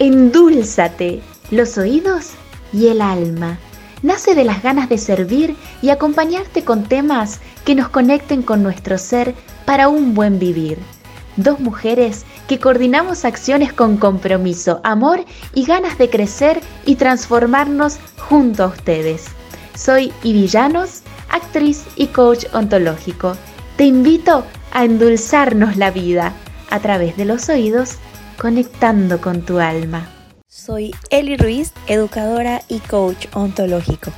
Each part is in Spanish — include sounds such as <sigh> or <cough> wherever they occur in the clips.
Endúlzate los oídos y el alma. Nace de las ganas de servir y acompañarte con temas que nos conecten con nuestro ser para un buen vivir. Dos mujeres que coordinamos acciones con compromiso, amor y ganas de crecer y transformarnos junto a ustedes. Soy Ivillanos, actriz y coach ontológico. Te invito a endulzarnos la vida a través de los oídos conectando con tu alma. Soy Eli Ruiz, educadora y coach ontológico.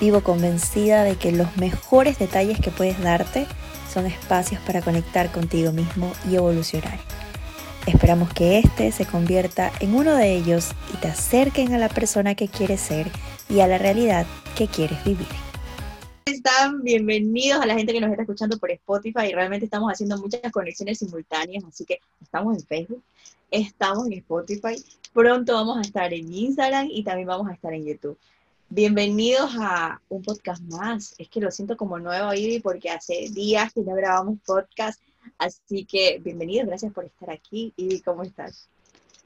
Vivo convencida de que los mejores detalles que puedes darte son espacios para conectar contigo mismo y evolucionar. Esperamos que este se convierta en uno de ellos y te acerquen a la persona que quieres ser y a la realidad que quieres vivir están? Bienvenidos a la gente que nos está escuchando por Spotify. Realmente estamos haciendo muchas conexiones simultáneas, así que estamos en Facebook, estamos en Spotify. Pronto vamos a estar en Instagram y también vamos a estar en YouTube. Bienvenidos a un podcast más. Es que lo siento como nuevo, Ivy, porque hace días que no grabamos podcast. Así que bienvenidos, gracias por estar aquí. Ivy, ¿cómo estás?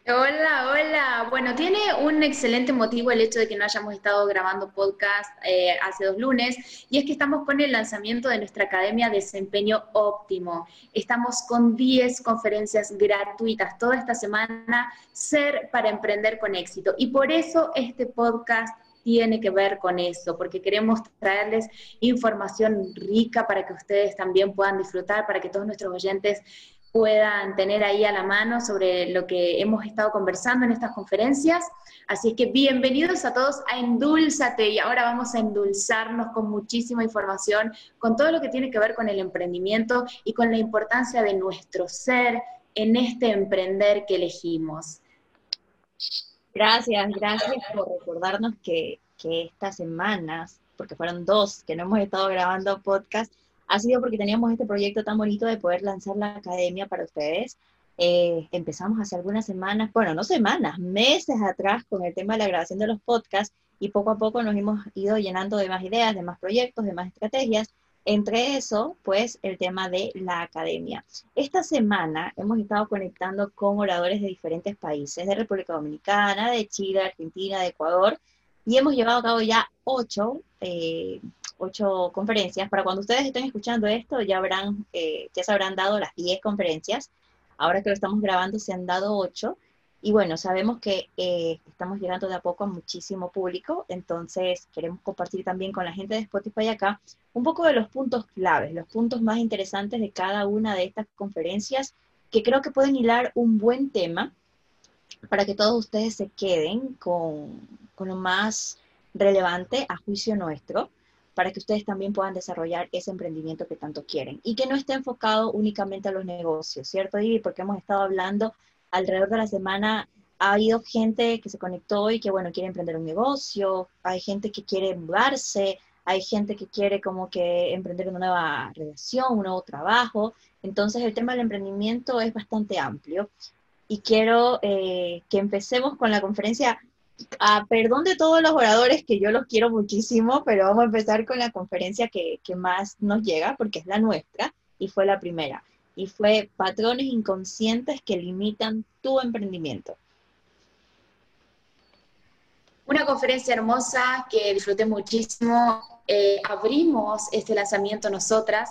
Hola, hola. Bueno, tiene un excelente motivo el hecho de que no hayamos estado grabando podcast eh, hace dos lunes, y es que estamos con el lanzamiento de nuestra Academia Desempeño Óptimo. Estamos con 10 conferencias gratuitas toda esta semana, Ser para Emprender con Éxito. Y por eso este podcast tiene que ver con eso, porque queremos traerles información rica para que ustedes también puedan disfrutar, para que todos nuestros oyentes puedan tener ahí a la mano sobre lo que hemos estado conversando en estas conferencias. Así que bienvenidos a todos a Endulzate y ahora vamos a endulzarnos con muchísima información, con todo lo que tiene que ver con el emprendimiento y con la importancia de nuestro ser en este emprender que elegimos. Gracias, gracias por recordarnos que, que estas semanas, porque fueron dos que no hemos estado grabando podcast, ha sido porque teníamos este proyecto tan bonito de poder lanzar la academia para ustedes. Eh, empezamos hace algunas semanas, bueno, no semanas, meses atrás con el tema de la grabación de los podcasts y poco a poco nos hemos ido llenando de más ideas, de más proyectos, de más estrategias. Entre eso, pues, el tema de la academia. Esta semana hemos estado conectando con oradores de diferentes países, de República Dominicana, de Chile, Argentina, de Ecuador, y hemos llevado a cabo ya ocho eh, ocho conferencias. Para cuando ustedes estén escuchando esto, ya habrán, eh, ya se habrán dado las diez conferencias. Ahora que lo estamos grabando, se han dado ocho. Y bueno, sabemos que eh, estamos llegando de a poco a muchísimo público, entonces queremos compartir también con la gente de Spotify acá un poco de los puntos claves, los puntos más interesantes de cada una de estas conferencias, que creo que pueden hilar un buen tema para que todos ustedes se queden con, con lo más relevante a juicio nuestro para que ustedes también puedan desarrollar ese emprendimiento que tanto quieren y que no esté enfocado únicamente a los negocios, ¿cierto, Ivy? Porque hemos estado hablando alrededor de la semana, ha habido gente que se conectó y que, bueno, quiere emprender un negocio, hay gente que quiere mudarse, hay gente que quiere como que emprender una nueva relación, un nuevo trabajo. Entonces el tema del emprendimiento es bastante amplio y quiero eh, que empecemos con la conferencia a perdón de todos los oradores, que yo los quiero muchísimo, pero vamos a empezar con la conferencia que, que más nos llega, porque es la nuestra, y fue la primera. Y fue patrones inconscientes que limitan tu emprendimiento. Una conferencia hermosa que disfruté muchísimo. Eh, abrimos este lanzamiento nosotras.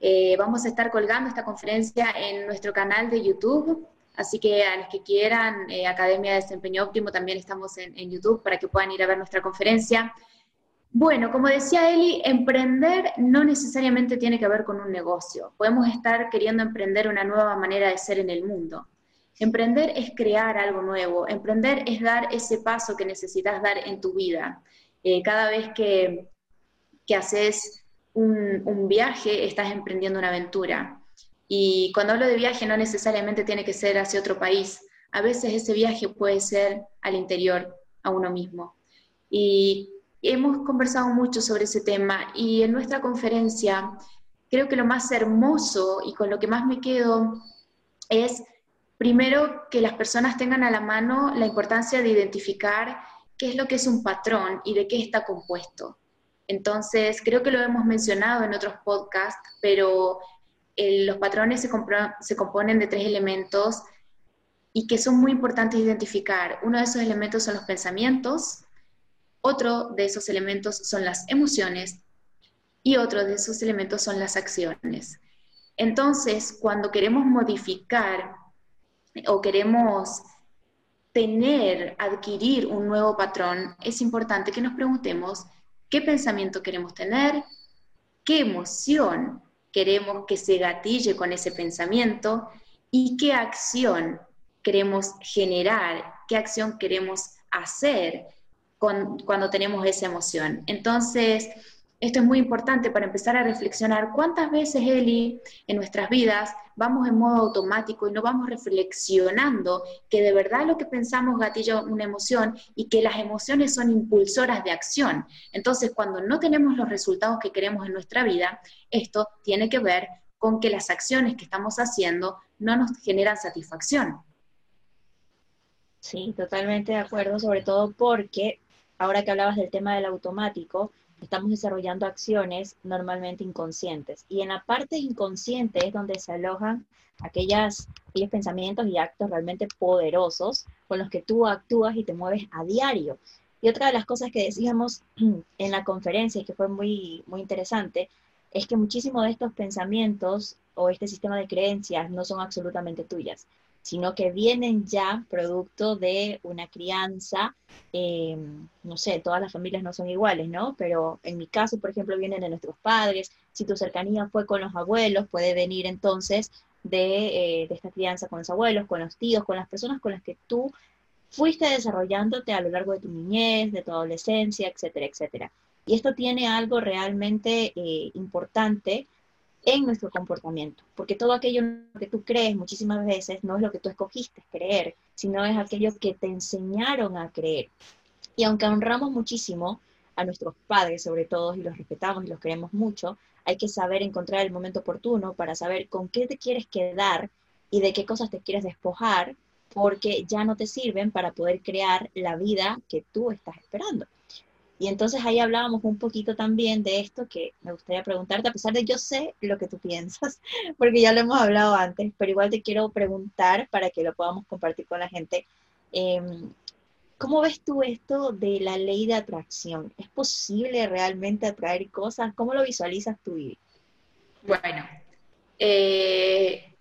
Eh, vamos a estar colgando esta conferencia en nuestro canal de YouTube. Así que a los que quieran, eh, Academia de Desempeño Óptimo, también estamos en, YouTube para que puedan ir a ver nuestra conferencia. Bueno, como decía Eli, emprender no necesariamente tiene que ver con un negocio. Podemos estar queriendo emprender una nueva manera de ser en el mundo. Emprender es crear algo nuevo. Emprender es dar ese paso que necesitas dar en tu vida. Eh, cada vez que, que haces un, un viaje, estás emprendiendo una aventura. Y cuando hablo de viaje no necesariamente tiene que ser hacia otro país. A veces ese viaje puede ser al interior, a uno mismo. Y hemos conversado mucho sobre ese tema y en nuestra conferencia creo que lo más hermoso y con lo que más me quedo es primero que las personas tengan a la mano la importancia de identificar qué es lo que es un patrón y de qué está compuesto. Entonces, creo que lo hemos mencionado en otros podcasts, pero los patrones se, se, componen de tres elementos y que son muy importantes identificar. Uno de esos elementos son los pensamientos, otro de esos elementos son las emociones y otro de esos elementos son las acciones. Entonces, cuando queremos modificar o queremos tener, adquirir un nuevo patrón, es importante que nos preguntemos qué pensamiento queremos tener, qué emoción queremos que se gatille con ese pensamiento y qué acción queremos generar, qué acción queremos hacer cuando tenemos esa emoción. Entonces, esto es muy importante para empezar a reflexionar cuántas veces, Eli, en nuestras vidas vamos en modo automático y no vamos reflexionando que de verdad lo que pensamos gatilla una emoción y que las emociones son impulsoras de acción. Entonces, cuando no tenemos los resultados que queremos en nuestra vida, esto tiene que ver con que las acciones que estamos haciendo no nos generan satisfacción. Sí, totalmente de acuerdo, sobre todo porque ahora que hablabas del tema del automático, estamos desarrollando acciones normalmente inconscientes. Y en la parte inconsciente es donde se alojan aquellas, aquellos pensamientos y actos realmente poderosos con los que tú actúas y te mueves a diario. Y otra de las cosas que decíamos <clears throat> en la conferencia y que fue muy, muy interesante es que muchísimos de estos pensamientos o este sistema de creencias no son absolutamente tuyas, sino que vienen ya producto de una crianza, eh, no sé, todas las familias no son iguales, ¿no? Pero en mi caso, por ejemplo, vienen de nuestros padres, si tu cercanía fue con los abuelos, puede venir entonces de, eh, de esta crianza con los abuelos, con los tíos, con las personas con las que tú fuiste desarrollándote a lo largo de tu niñez, de tu adolescencia, etcétera, etcétera. Y esto tiene algo realmente eh, importante en nuestro comportamiento, porque todo aquello que tú crees muchísimas veces no es lo que tú escogiste creer, sino es aquello que te enseñaron a creer. Y aunque honramos muchísimo a nuestros padres, sobre todo, y los respetamos y los queremos mucho, hay que saber encontrar el momento oportuno para saber con qué te quieres quedar y de qué cosas te quieres despojar, porque ya no te sirven para poder crear la vida que tú estás esperando. Y entonces ahí hablábamos un poquito también de esto que me gustaría preguntarte, a pesar de yo sé lo que tú piensas, <laughs> porque ya lo hemos hablado antes, pero igual te quiero preguntar para que lo podamos compartir con la gente. Em, ¿Cómo ves tú esto de la ley de atracción? ¿Es posible realmente atraer cosas? ¿Cómo lo visualizas tú? Bueno, eh,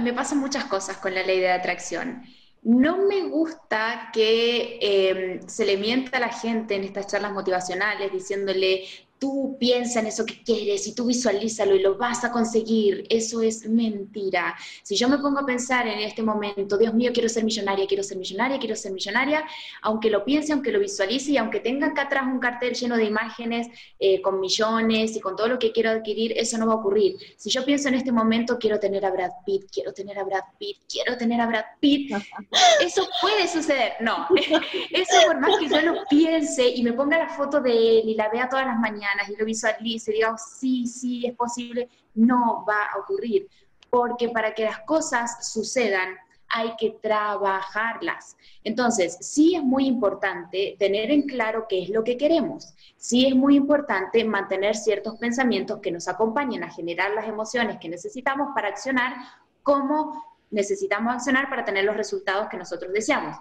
me pasan muchas cosas con la ley de atracción. No me gusta que em, se le mienta a la gente en estas charlas motivacionales diciéndole, tú piensa en eso que quieres y tú visualízalo y lo vas a conseguir. Eso es mentira. Si yo me pongo a pensar en este momento, Dios mío, quiero ser millonaria, quiero ser millonaria, quiero ser millonaria, aunque lo piense, aunque lo visualice y aunque tenga acá atrás un cartel lleno de imágenes eh, con millones y con todo lo que quiero adquirir, eso no va a ocurrir. Si yo pienso en este momento, quiero tener a Brad Pitt, quiero tener a Brad Pitt, quiero tener a Brad Pitt, <laughs> eso puede suceder. No, <laughs> eso por más que yo lo piense y me ponga la foto de él y la vea todas las mañanas, y lo visualice diga, oh, sí, sí, es posible, no va a ocurrir. Porque para que las cosas sucedan, hay que trabajarlas. Entonces, sí es muy importante tener en claro qué es lo que queremos. Sí es muy importante mantener ciertos pensamientos que nos acompañen a generar las emociones que necesitamos para accionar como necesitamos accionar para tener los resultados que nosotros deseamos.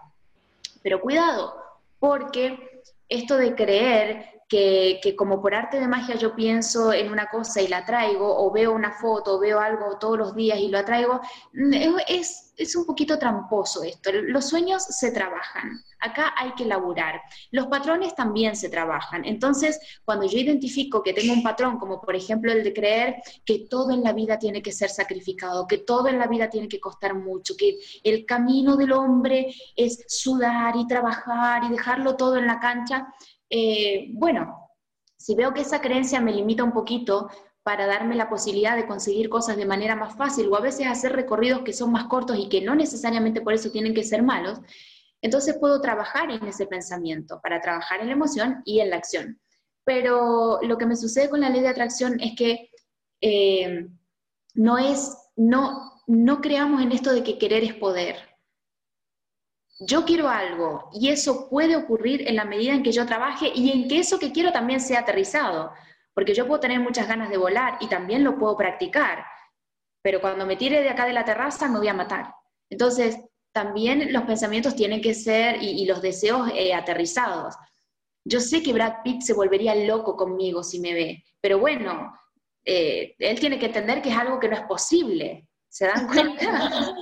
Pero cuidado, porque esto de creer que, como por arte de magia yo pienso en una cosa y la traigo, o veo una foto, o veo algo todos los días y lo atraigo, mm, es, es un poquito tramposo esto. Los sueños se trabajan, acá hay que laburar. Los patrones también se trabajan. Entonces, cuando yo identifico que tengo un patrón, como por ejemplo el de creer que todo en la vida tiene que ser sacrificado, que todo en la vida tiene que costar mucho, que el camino del hombre es sudar y trabajar y dejarlo todo en la cancha, eh, bueno, si veo que esa creencia me limita un poquito para darme la posibilidad de conseguir cosas de manera más fácil o a veces hacer recorridos que son más cortos y que no necesariamente por eso tienen que ser malos, entonces puedo trabajar en ese pensamiento, para trabajar en la emoción y en la acción. Pero lo que me sucede con la ley de atracción es que eh, no es, no, no creamos en esto de que querer es poder yo quiero algo y eso puede ocurrir en la medida en que yo trabaje y en que eso que quiero también sea aterrizado, porque yo puedo tener muchas ganas de volar y también lo puedo practicar, pero cuando me tire de acá de la terraza me voy a matar. Entonces, también los pensamientos tienen que ser y, los deseos eh, aterrizados. Yo sé que Brad Pitt se volvería loco conmigo si me ve, pero bueno, eh, él tiene que entender que es algo que no es posible. ¿Se dan <laughs> cuenta?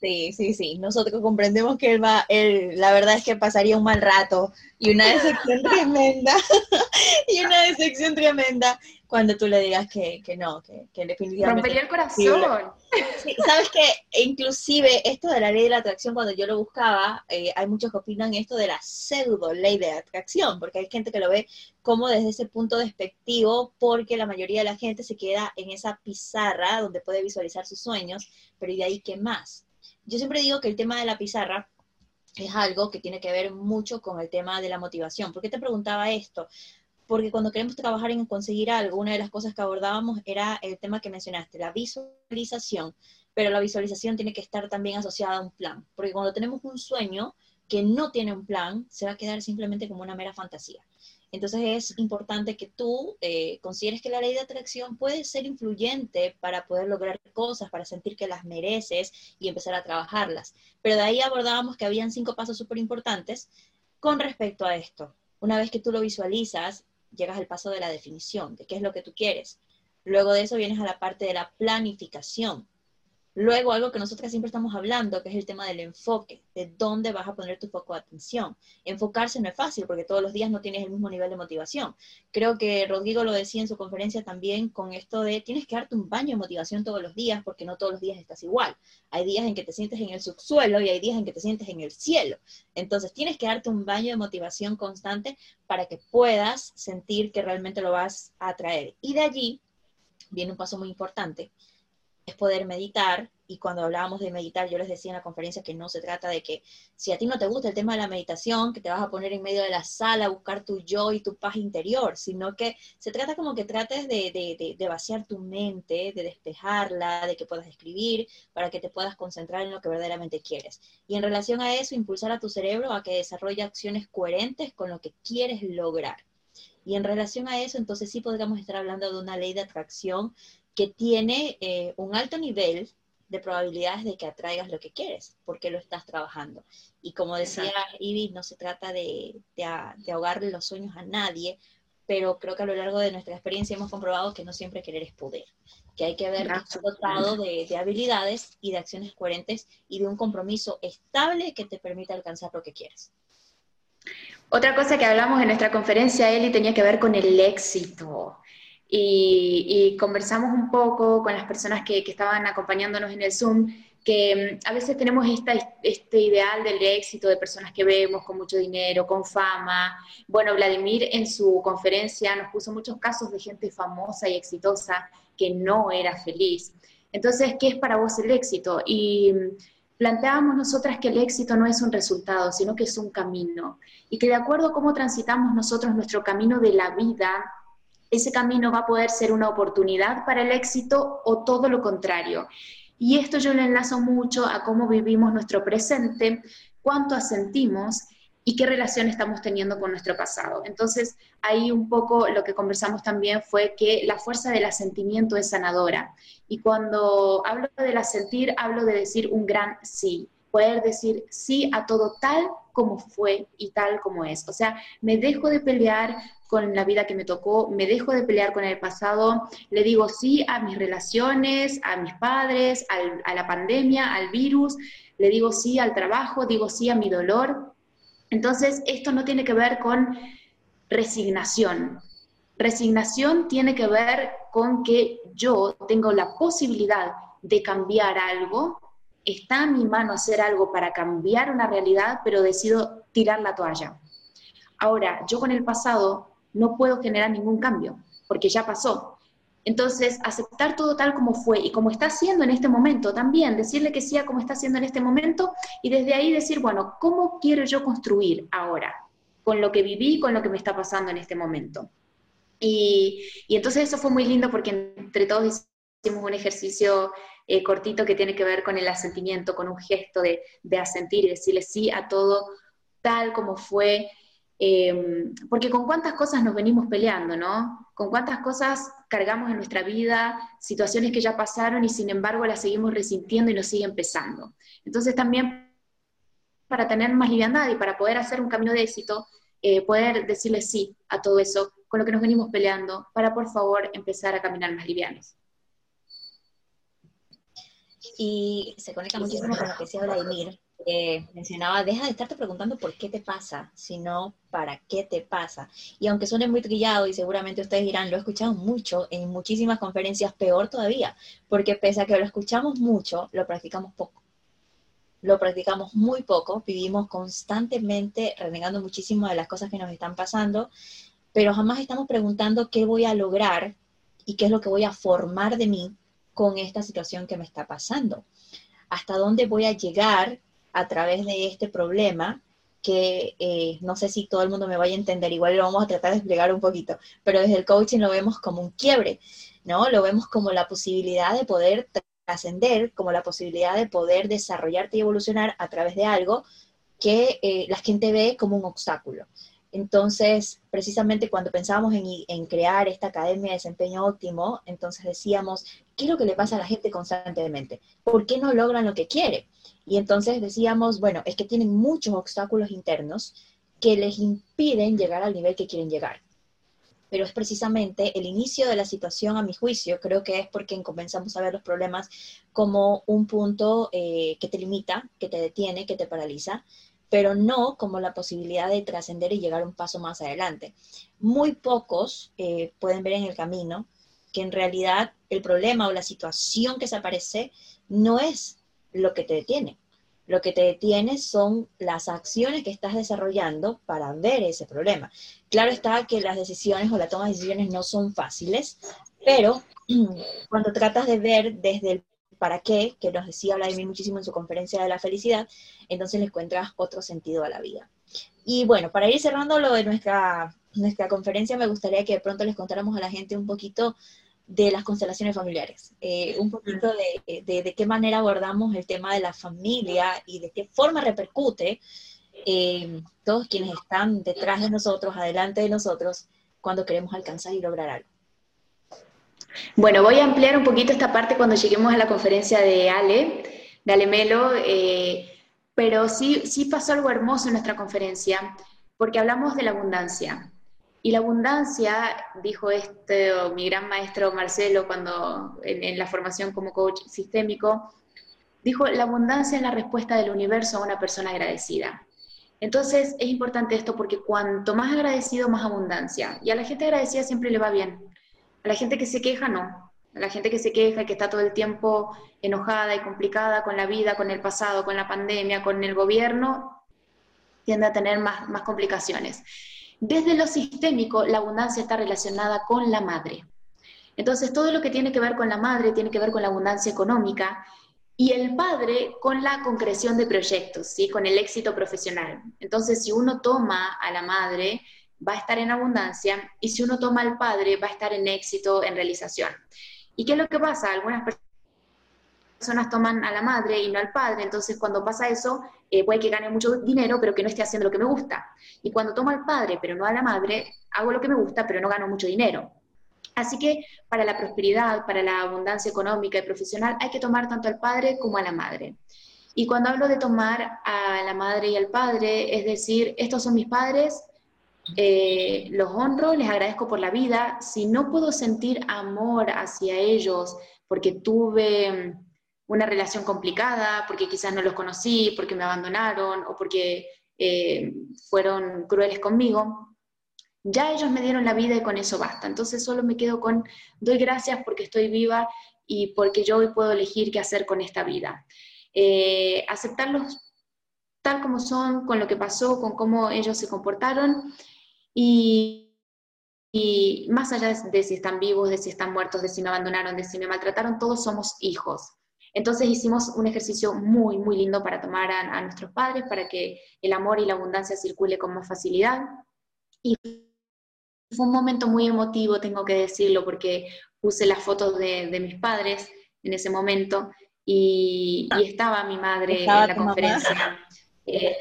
Sí, sí, sí. Nosotros comprendemos que él va, él, la verdad es que pasaría un mal rato y una decepción tremenda, <laughs> y una decepción tremenda cuando tú le digas que, que no, que, que definitivamente... Rompería el corazón. Sabes que inclusive esto de la ley de la atracción, cuando yo lo buscaba, eh, hay muchos que opinan esto de la pseudo ley de atracción, porque hay gente que lo ve como desde ese punto despectivo, porque la mayoría de la gente se queda en esa pizarra donde puede visualizar sus sueños, pero ¿y de ahí qué más? Yo siempre digo que el tema de la pizarra es algo que tiene que ver mucho con el tema de la motivación. ¿Por qué te preguntaba esto? porque cuando queremos trabajar en conseguir algo, una de las cosas que abordábamos era el tema que mencionaste, la visualización, pero la visualización tiene que estar también asociada a un plan, porque cuando tenemos un sueño que no tiene un plan, se va a quedar simplemente como una mera fantasía. Entonces es importante que tú eh, consideres que la ley de atracción puede ser influyente para poder lograr cosas, para sentir que las mereces y empezar a trabajarlas. Pero de ahí abordábamos que habían cinco pasos súper importantes con respecto a esto. Una vez que tú lo visualizas, llegas al paso de la definición, de qué es lo que tú quieres. Luego de eso vienes a la parte de la planificación. Luego, algo que nosotros siempre estamos hablando, que es el tema del enfoque, de dónde vas a poner tu foco de atención. Enfocarse no es fácil porque todos los días no tienes el mismo nivel de motivación. Creo que Rodrigo lo decía en su conferencia también con esto de tienes que darte un baño de motivación todos los días porque no todos los días estás igual. Hay días en que te sientes en el subsuelo y hay días en que te sientes en el cielo. Entonces, tienes que darte un baño de motivación constante para que puedas sentir que realmente lo vas a atraer. Y de allí viene un paso muy importante es poder meditar. Y cuando hablábamos de meditar, yo les decía en la conferencia que no se trata de que si a ti no te gusta el tema de la meditación, que te vas a poner en medio de la sala a buscar tu yo y tu paz interior, sino que se trata como que trates de, de vaciar tu mente, de despejarla, de que puedas escribir, para que te puedas concentrar en lo que verdaderamente quieres. Y en relación a eso, impulsar a tu cerebro a que desarrolle acciones coherentes con lo que quieres lograr. Y en relación a eso, entonces sí podríamos estar hablando de una ley de atracción que tiene eh, un alto nivel de probabilidades de que atraigas lo que quieres, porque lo estás trabajando. Y como decía Ivy, no se trata de, de, ahogarle los sueños a nadie, pero creo que a lo largo de nuestra experiencia hemos comprobado que no siempre querer es poder, que hay que que dotado de, de, habilidades y de acciones coherentes y de un compromiso estable que te permita alcanzar lo que quieres. Otra cosa que hablamos en nuestra conferencia, Eli, tenía que ver con el éxito y, conversamos un poco con las personas que, estaban acompañándonos en el Zoom, que mm, a veces tenemos este ideal del éxito de personas que vemos con mucho dinero, con fama. Bueno, Vladimir en su conferencia nos puso muchos casos de gente famosa y exitosa que no era feliz. Entonces, ¿qué es para vos el éxito? Y mm, planteábamos nosotras que el éxito no es un resultado, sino que es un camino. Y que de acuerdo a cómo transitamos nosotros nuestro camino de la vida, ese camino va a poder ser una oportunidad para el éxito o todo lo contrario. Y esto yo lo enlazo mucho a cómo vivimos nuestro presente, cuánto asentimos y qué relación estamos teniendo con nuestro pasado. Entonces, ahí un poco lo que conversamos también fue que la fuerza del asentimiento es sanadora. Y cuando hablo del asentir, hablo de decir un gran sí, poder decir sí a todo tal como fue y tal como es. O sea, me dejo de pelear con la vida que me tocó, me dejo de pelear con el pasado, le digo sí a mis relaciones, a mis padres, a la pandemia, al virus, le digo sí al trabajo, digo sí a mi dolor. Entonces, esto no tiene que ver con resignación. Resignación tiene que ver con que yo tengo la posibilidad de cambiar algo, está en mi mano hacer algo para cambiar una realidad, pero decido tirar la toalla. Ahora, yo con el pasado no puedo generar ningún cambio, porque ya pasó. Entonces, aceptar todo tal como fue y como está haciendo en este momento también, decirle que sea como está haciendo en este momento y desde ahí decir, bueno, ¿cómo quiero yo construir ahora? Con lo que viví, con lo que me está pasando en este momento. Y, entonces eso fue muy lindo porque entre todos hicimos un ejercicio eh, cortito que tiene que ver con el asentimiento, con un gesto de, de asentir y decirle sí a todo tal como fue, Em, porque con cuántas cosas nos venimos peleando, ¿no? con cuántas cosas cargamos en nuestra vida, situaciones que ya pasaron y sin embargo las seguimos resintiendo y nos siguen pesando. Entonces también para tener más liviandad y para poder hacer un camino de éxito, eh, poder decirle sí a todo eso con lo que nos venimos peleando, para por favor empezar a caminar más livianos. Y se conecta muchísimo con lo que decía Vladimir, mencionaba, deja de estarte preguntando por qué te pasa, sino para qué te pasa. Y aunque suene muy trillado y seguramente ustedes dirán, lo he escuchado mucho en muchísimas conferencias, peor todavía, porque pese a que lo escuchamos mucho, lo practicamos poco. Lo practicamos muy poco, vivimos constantemente renegando muchísimo de las cosas que nos están pasando, pero jamás estamos preguntando qué voy a lograr y qué es lo que voy a formar de mí con esta situación que me está pasando. Hasta dónde voy a llegar a través de este problema que eh, no sé si todo el mundo me vaya a entender, igual lo vamos a tratar de explicar un poquito, pero desde el coaching lo vemos como un quiebre, ¿no? Lo vemos como la posibilidad de poder trascender, como la posibilidad de poder desarrollarte y evolucionar a través de algo que eh, la gente ve como un obstáculo. Entonces, precisamente cuando pensábamos en, en, crear esta academia de desempeño óptimo, entonces decíamos, ¿qué es lo que le pasa a la gente constantemente? ¿Por qué no logran lo que quiere? Y entonces decíamos, bueno, es que tienen muchos obstáculos internos que les impiden llegar al nivel que quieren llegar. Pero es precisamente el inicio de la situación, a mi juicio, creo que es porque comenzamos a ver los problemas como un punto eh, que te limita, que te detiene, que te paraliza, pero no como la posibilidad de trascender y llegar un paso más adelante. Muy pocos eh, pueden ver en el camino que en realidad el problema o la situación que se aparece no es lo que te detiene. Lo que te detiene son las acciones que estás desarrollando para ver ese problema. Claro está que las decisiones o la toma de decisiones no son fáciles, pero <clears throat> cuando tratas de ver desde el para qué, que nos decía Vladimir muchísimo en su conferencia de la felicidad, entonces le encuentras otro sentido a la vida. Y bueno, para ir cerrando lo de nuestra, nuestra conferencia, me gustaría que de pronto les contáramos a la gente un poquito de las constelaciones familiares, eh, un poquito de, de, qué manera abordamos el tema de la familia y de qué forma repercute eh, todos quienes están detrás de nosotros, adelante de nosotros, cuando queremos alcanzar y lograr algo. Bueno, voy a ampliar un poquito esta parte cuando lleguemos a la conferencia de Ale, de Ale Melo, eh, pero sí, sí pasó algo hermoso en nuestra conferencia, porque hablamos de la abundancia. Y la abundancia, dijo este, mi gran maestro Marcelo cuando en, la formación como coach sistémico, dijo, la abundancia es la respuesta del universo a una persona agradecida. Entonces es importante esto porque cuanto más agradecido, más abundancia. Y a la gente agradecida siempre le va bien. A la gente que se queja, no. A la gente que se queja y que está todo el tiempo enojada y complicada con la vida, con el pasado, con la pandemia, con el gobierno, tiende a tener más, más complicaciones. Desde lo sistémico, la abundancia está relacionada con la madre. Entonces, todo lo que tiene que ver con la madre tiene que ver con la abundancia económica y el padre con la concreción de proyectos, ¿sí? con el éxito profesional. Entonces, si uno toma a la madre, va a estar en abundancia y si uno toma al padre, va a estar en éxito, en realización. ¿Y qué es lo que pasa? Algunas personas personas toman a la madre y no al padre, entonces cuando pasa eso, eh, puede que gane mucho dinero, pero que no esté haciendo lo que me gusta. Y cuando tomo al padre, pero no a la madre, hago lo que me gusta, pero no gano mucho dinero. Así que para la prosperidad, para la abundancia económica y profesional, hay que tomar tanto al padre como a la madre. Y cuando hablo de tomar a la madre y al padre, es decir, estos son mis padres, eh, los honro, les agradezco por la vida. Si no puedo sentir amor hacia ellos porque tuve una relación complicada, porque quizás no los conocí, porque me abandonaron o porque eh, fueron crueles conmigo, ya ellos me dieron la vida y con eso basta. Entonces solo me quedo con, doy gracias porque estoy viva y porque yo hoy puedo elegir qué hacer con esta vida. Eh, aceptarlos tal como son, con lo que pasó, con cómo ellos se comportaron y, y más allá de si están vivos, de si están muertos, de si me abandonaron, de si me maltrataron, todos somos hijos. Entonces hicimos un ejercicio muy, muy lindo para tomar a, nuestros padres, para que el amor y la abundancia circule con más facilidad. Y fue un momento muy emotivo, tengo que decirlo, porque puse las fotos de, mis padres en ese momento y, estaba mi madre en la conferencia. <laughs> Eh,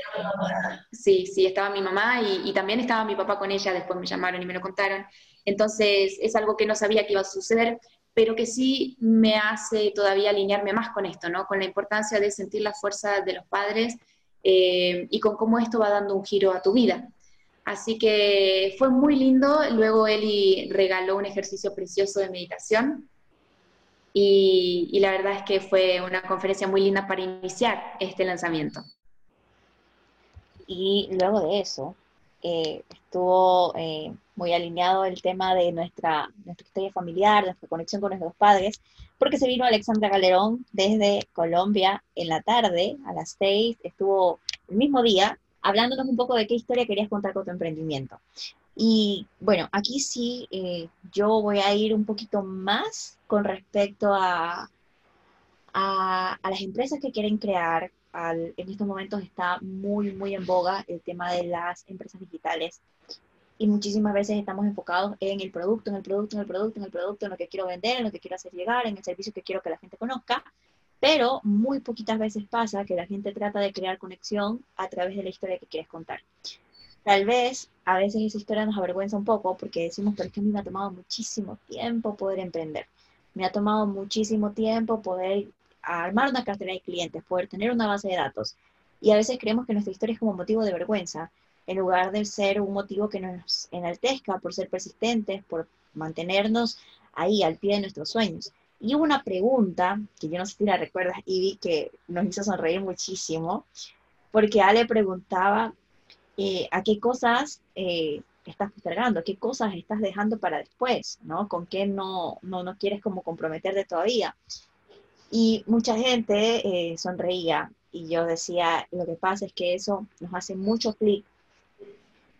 sí, sí, estaba mi mamá y, y, también estaba mi papá con ella, después me llamaron y me lo contaron. Entonces es algo que no sabía que iba a suceder, pero que sí me hace todavía alinearme más con esto, ¿no? Con la importancia de sentir la fuerza de los padres eh, y con cómo esto va dando un giro a tu vida. Así que fue muy lindo. Luego Eli regaló un ejercicio precioso de meditación y, la verdad es que fue una conferencia muy linda para iniciar este lanzamiento. Y luego de eso, eh, estuvo eh, muy alineado el tema de nuestra, nuestra historia familiar, nuestra conexión con nuestros padres, porque se vino Alexandra Galerón desde Colombia en la tarde, a las seis, estuvo el mismo día, hablándonos un poco de qué historia querías contar con tu emprendimiento. Y bueno, aquí sí eh, yo voy a ir un poquito más con respecto a, a, las empresas que quieren crear. en estos momentos está muy, muy en boga el tema de las empresas digitales. Y muchísimas veces estamos enfocados en el producto, en el producto, en el producto, en el producto, en lo que quiero vender, en lo que quiero hacer llegar, en el servicio que quiero que la gente conozca. Pero muy poquitas veces pasa que la gente trata de crear conexión a través de la historia que quieres contar. Tal vez a veces esa historia nos avergüenza un poco porque decimos, pero es que a mí me ha tomado muchísimo tiempo poder emprender. Me ha tomado muchísimo tiempo poder armar una cartera de clientes, poder tener una base de datos. Y a veces creemos que nuestra historia es como motivo de vergüenza, en lugar de ser un motivo que nos enaltezca por ser persistentes, por mantenernos ahí al pie de nuestros sueños. Y una pregunta, que yo no sé si la recuerdas, Ivy, que nos hizo sonreír muchísimo, porque Ale preguntaba eh, a qué cosas eh, estás postergando, qué cosas estás dejando para después, ¿no? Con qué no, no, no quieres como comprometerte todavía. Y mucha gente eh, sonreía y yo decía, lo que pasa es que eso nos hace mucho clic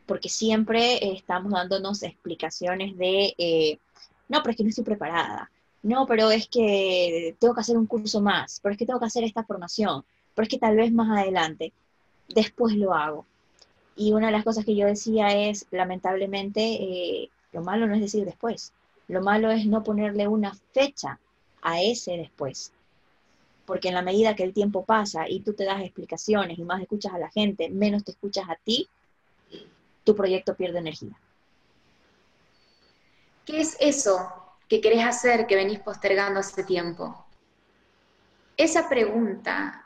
porque siempre estamos dándonos explicaciones de, no, pero es que no estoy preparada, no, pero es que tengo que hacer un curso más, pero es que tengo que hacer esta formación, pero es que tal vez más adelante, después lo hago. Y una de las cosas que yo decía es, lamentablemente, eh, lo malo no es decir después, lo malo es no ponerle una fecha a ese después. Porque en la medida que el tiempo pasa y tú te das explicaciones y más escuchas a la gente, menos te escuchas a ti, tu proyecto pierde energía. ¿Qué es eso que querés hacer que venís postergando hace tiempo? Esa pregunta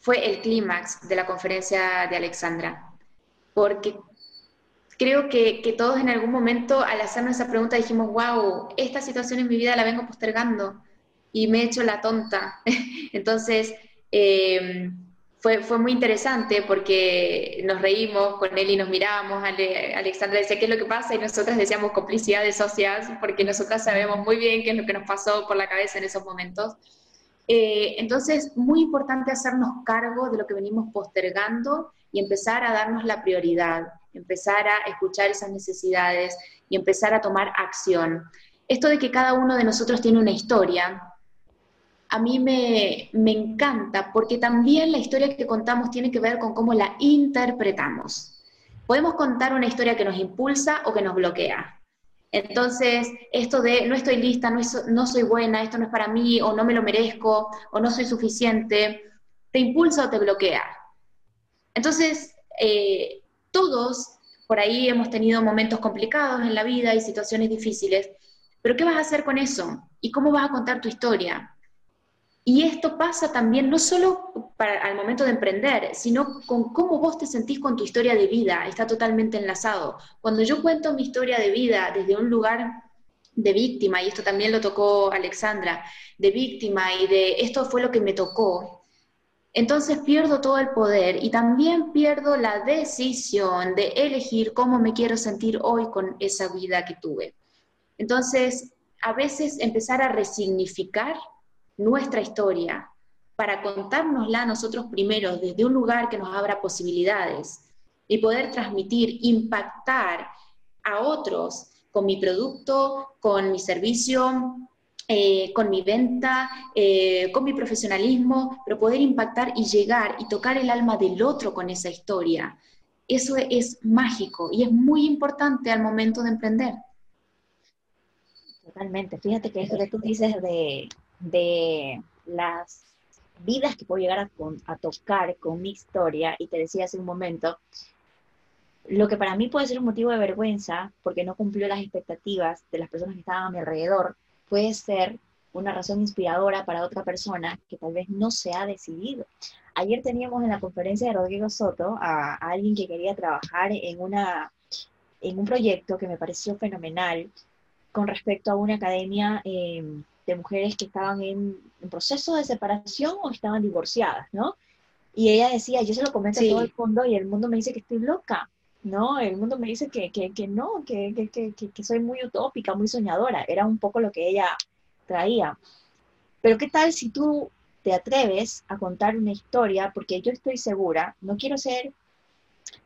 fue el clímax de la conferencia de Alexandra porque creo que, todos en algún momento al hacernos esa pregunta dijimos, wow, esta situación en mi vida la vengo postergando y me he hecho la tonta. <laughs> Entonces, em, fue, fue, muy interesante porque nos reímos con él y nos mirábamos. Alexandra decía, ¿qué es lo que pasa? Y nosotras decíamos complicidad de socias porque nosotras sabemos muy bien qué es lo que nos pasó por la cabeza en esos momentos. Eh, entonces, muy importante hacernos cargo de lo que venimos postergando y empezar a darnos la prioridad, empezar a escuchar esas necesidades y empezar a tomar acción. Esto de que cada uno de nosotros tiene una historia, a mí me, me encanta porque también la historia que contamos tiene que ver con cómo la interpretamos. Podemos contar una historia que nos impulsa o que nos bloquea. Entonces, esto de no estoy lista, no, soy buena, esto no es para mí, o no me lo merezco, o no soy suficiente, te impulsa o te bloquea. Entonces, eh, todos por ahí hemos tenido momentos complicados en la vida y situaciones difíciles, pero ¿qué vas a hacer con eso? ¿Y cómo vas a contar tu historia? Y esto pasa también no solo para, al momento de emprender, sino con cómo vos te sentís con tu historia de vida, está totalmente enlazado. Cuando yo cuento mi historia de vida desde un lugar de víctima, y esto también lo tocó Alexandra, de víctima y de esto fue lo que me tocó, entonces pierdo todo el poder y también pierdo la decisión de elegir cómo me quiero sentir hoy con esa vida que tuve. Entonces, a veces empezar a resignificar nuestra historia, para contárnosla nosotros primero desde un lugar que nos abra posibilidades y poder transmitir, impactar a otros con mi producto, con mi servicio, eh, con mi venta, eh, con mi profesionalismo, pero poder impactar y llegar y tocar el alma del otro con esa historia. Eso es mágico y es muy importante al momento de emprender. Totalmente. Fíjate que eso que tú dices de, de las vidas que puedo llegar a, tocar con mi historia, y te decía hace un momento, lo que para mí puede ser un motivo de vergüenza, porque no cumplió las expectativas de las personas que estaban a mi alrededor, puede ser una razón inspiradora para otra persona que tal vez no se ha decidido. Ayer teníamos en la conferencia de Rodrigo Soto a, alguien que quería trabajar en, una, en un proyecto que me pareció fenomenal con respecto a una academia em, de mujeres que estaban en, proceso de separación o estaban divorciadas, ¿no? Y ella decía, yo se lo comento a todo el mundo y el mundo me dice que estoy loca, ¿no? El mundo me dice que, que, que no, que, que, soy muy utópica, muy soñadora. Era un poco lo que ella traía. Pero ¿qué tal si tú te atreves a contar una historia? Porque yo estoy segura, no quiero ser,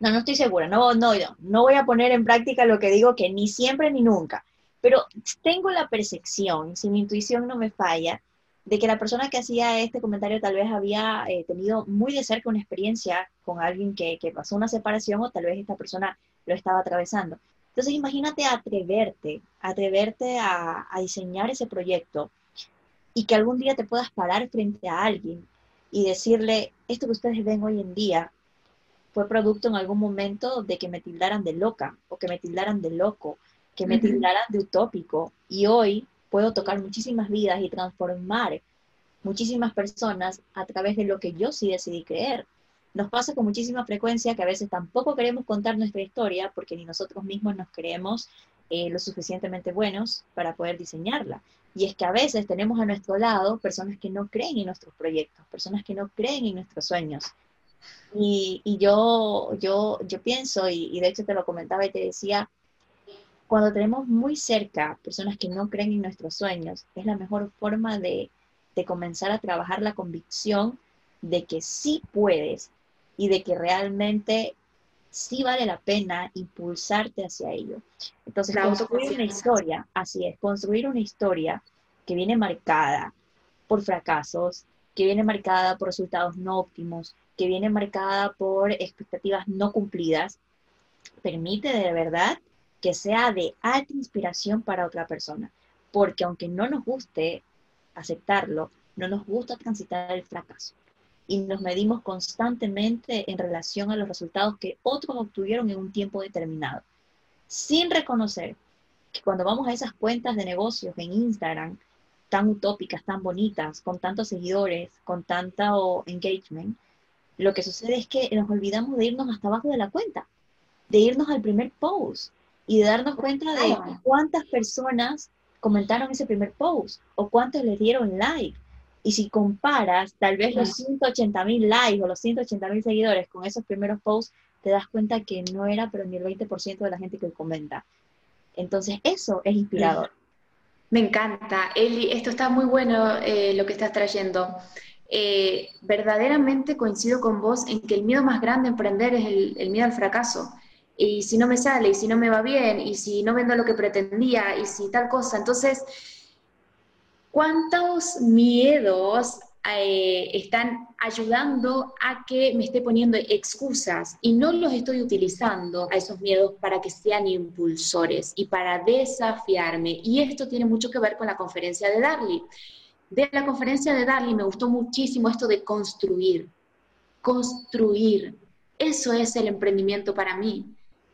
no, no estoy segura, no, no, no, no voy a poner en práctica lo que digo que ni siempre ni nunca, pero tengo la percepción, si mi intuición no me falla, de que la persona que hacía este comentario tal vez había eh, tenido muy de cerca una experiencia con alguien que, que, pasó una separación o tal vez esta persona lo estaba atravesando. Entonces imagínate atreverte, atreverte a, a diseñar ese proyecto y que algún día te puedas parar frente a alguien y decirle, esto que ustedes ven hoy en día fue producto en algún momento de que me tildaran de loca o que me tildaran de loco, que me tildaran de utópico y hoy puedo tocar muchísimas vidas y transformar muchísimas personas a través de lo que yo sí decidí creer. Nos pasa con muchísima frecuencia que a veces tampoco queremos contar nuestra historia porque ni nosotros mismos nos creemos eh, lo suficientemente buenos para poder diseñarla. Y es que a veces tenemos a nuestro lado personas que no creen en nuestros proyectos, personas que no creen en nuestros sueños. Y, yo, yo, yo pienso, y, y de hecho te lo comentaba y te decía, cuando tenemos muy cerca personas que no creen en nuestros sueños, es la mejor forma de, de comenzar a trabajar la convicción de que sí puedes y de que realmente sí vale la pena impulsarte hacia ello. Entonces, construir una historia, así es, construir una historia que viene marcada por fracasos, que viene marcada por resultados no óptimos, que viene marcada por expectativas no cumplidas, permite de verdad que sea de alta inspiración para otra persona. Porque aunque no nos guste aceptarlo, no nos gusta transitar el fracaso. Y nos medimos constantemente en relación a los resultados que otros obtuvieron en un tiempo determinado, sin reconocer que cuando vamos a esas cuentas de negocios en Instagram, tan utópicas, tan bonitas, con tantos seguidores, con tanto engagement, lo que sucede es que nos olvidamos de irnos hasta abajo de la cuenta, de irnos al primer post y darnos cuenta de cuántas personas comentaron ese primer post o cuántos le dieron like y si comparas tal vez los 180 mil likes o los 180 mil seguidores con esos primeros posts, te das cuenta que no era pero ni el 20% de la gente que comenta. Entonces eso es inspirador. Me encanta. Eli, esto está muy bueno eh, lo que estás trayendo. Eh, verdaderamente coincido con vos en que el miedo más grande a emprender es el, el miedo al fracaso y si no me sale, y si no me va bien, y si no vendo lo que pretendía, y si tal cosa. Entonces, ¿Cuántos miedos eh, están ayudando a que me esté poniendo excusas y no los estoy utilizando a esos miedos para que sean impulsores y para desafiarme? Y esto tiene mucho que ver con la conferencia de Darly. De la conferencia de Darly me gustó muchísimo esto de construir. Construir. Eso es el emprendimiento para mí.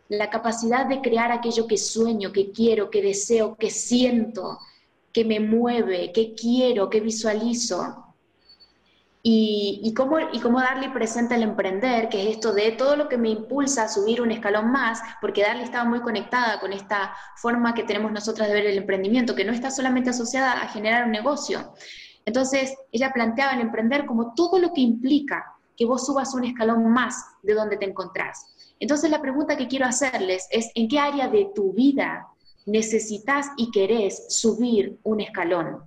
La capacidad de crear aquello que sueño, que quiero, que deseo, que siento que me mueve, que quiero, que visualizo. Y, cómo, y cómo darle presente al emprender, que es esto de todo lo que me impulsa a subir un escalón más, porque Darle estaba muy conectada con esta forma que tenemos nosotras de ver el emprendimiento, que no está solamente asociada a generar un negocio. Entonces, ella planteaba el emprender como todo lo que implica que vos subas un escalón más de donde te encontrás. Entonces, la pregunta que quiero hacerles es, ¿en qué área de tu vida necesitas y querés subir un escalón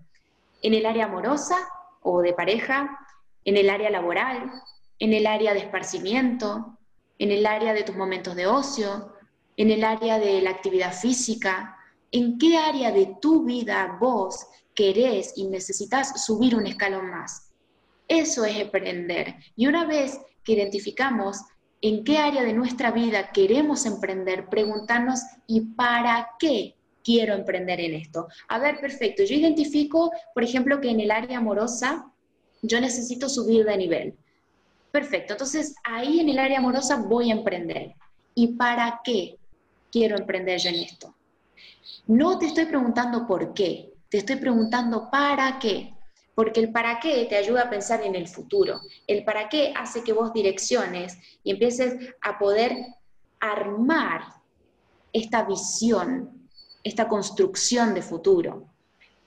en el área amorosa o de pareja, en el área laboral, en el área de esparcimiento, en el área de tus momentos de ocio, en el área de la actividad física, en qué área de tu vida vos querés y necesitas subir un escalón más. Eso es emprender. Y una vez que identificamos en qué área de nuestra vida queremos emprender, preguntarnos, ¿y para qué quiero emprender en esto? A ver, perfecto, yo identifico, por ejemplo, que en el área amorosa yo necesito subir de nivel. Perfecto, entonces ahí en el área amorosa voy a emprender. ¿y para qué quiero emprender yo en esto? No te estoy preguntando por qué, te estoy preguntando para qué. Porque el para qué te ayuda a pensar en el futuro. El para qué hace que vos direcciones y empieces a poder armar esta visión, esta construcción de futuro.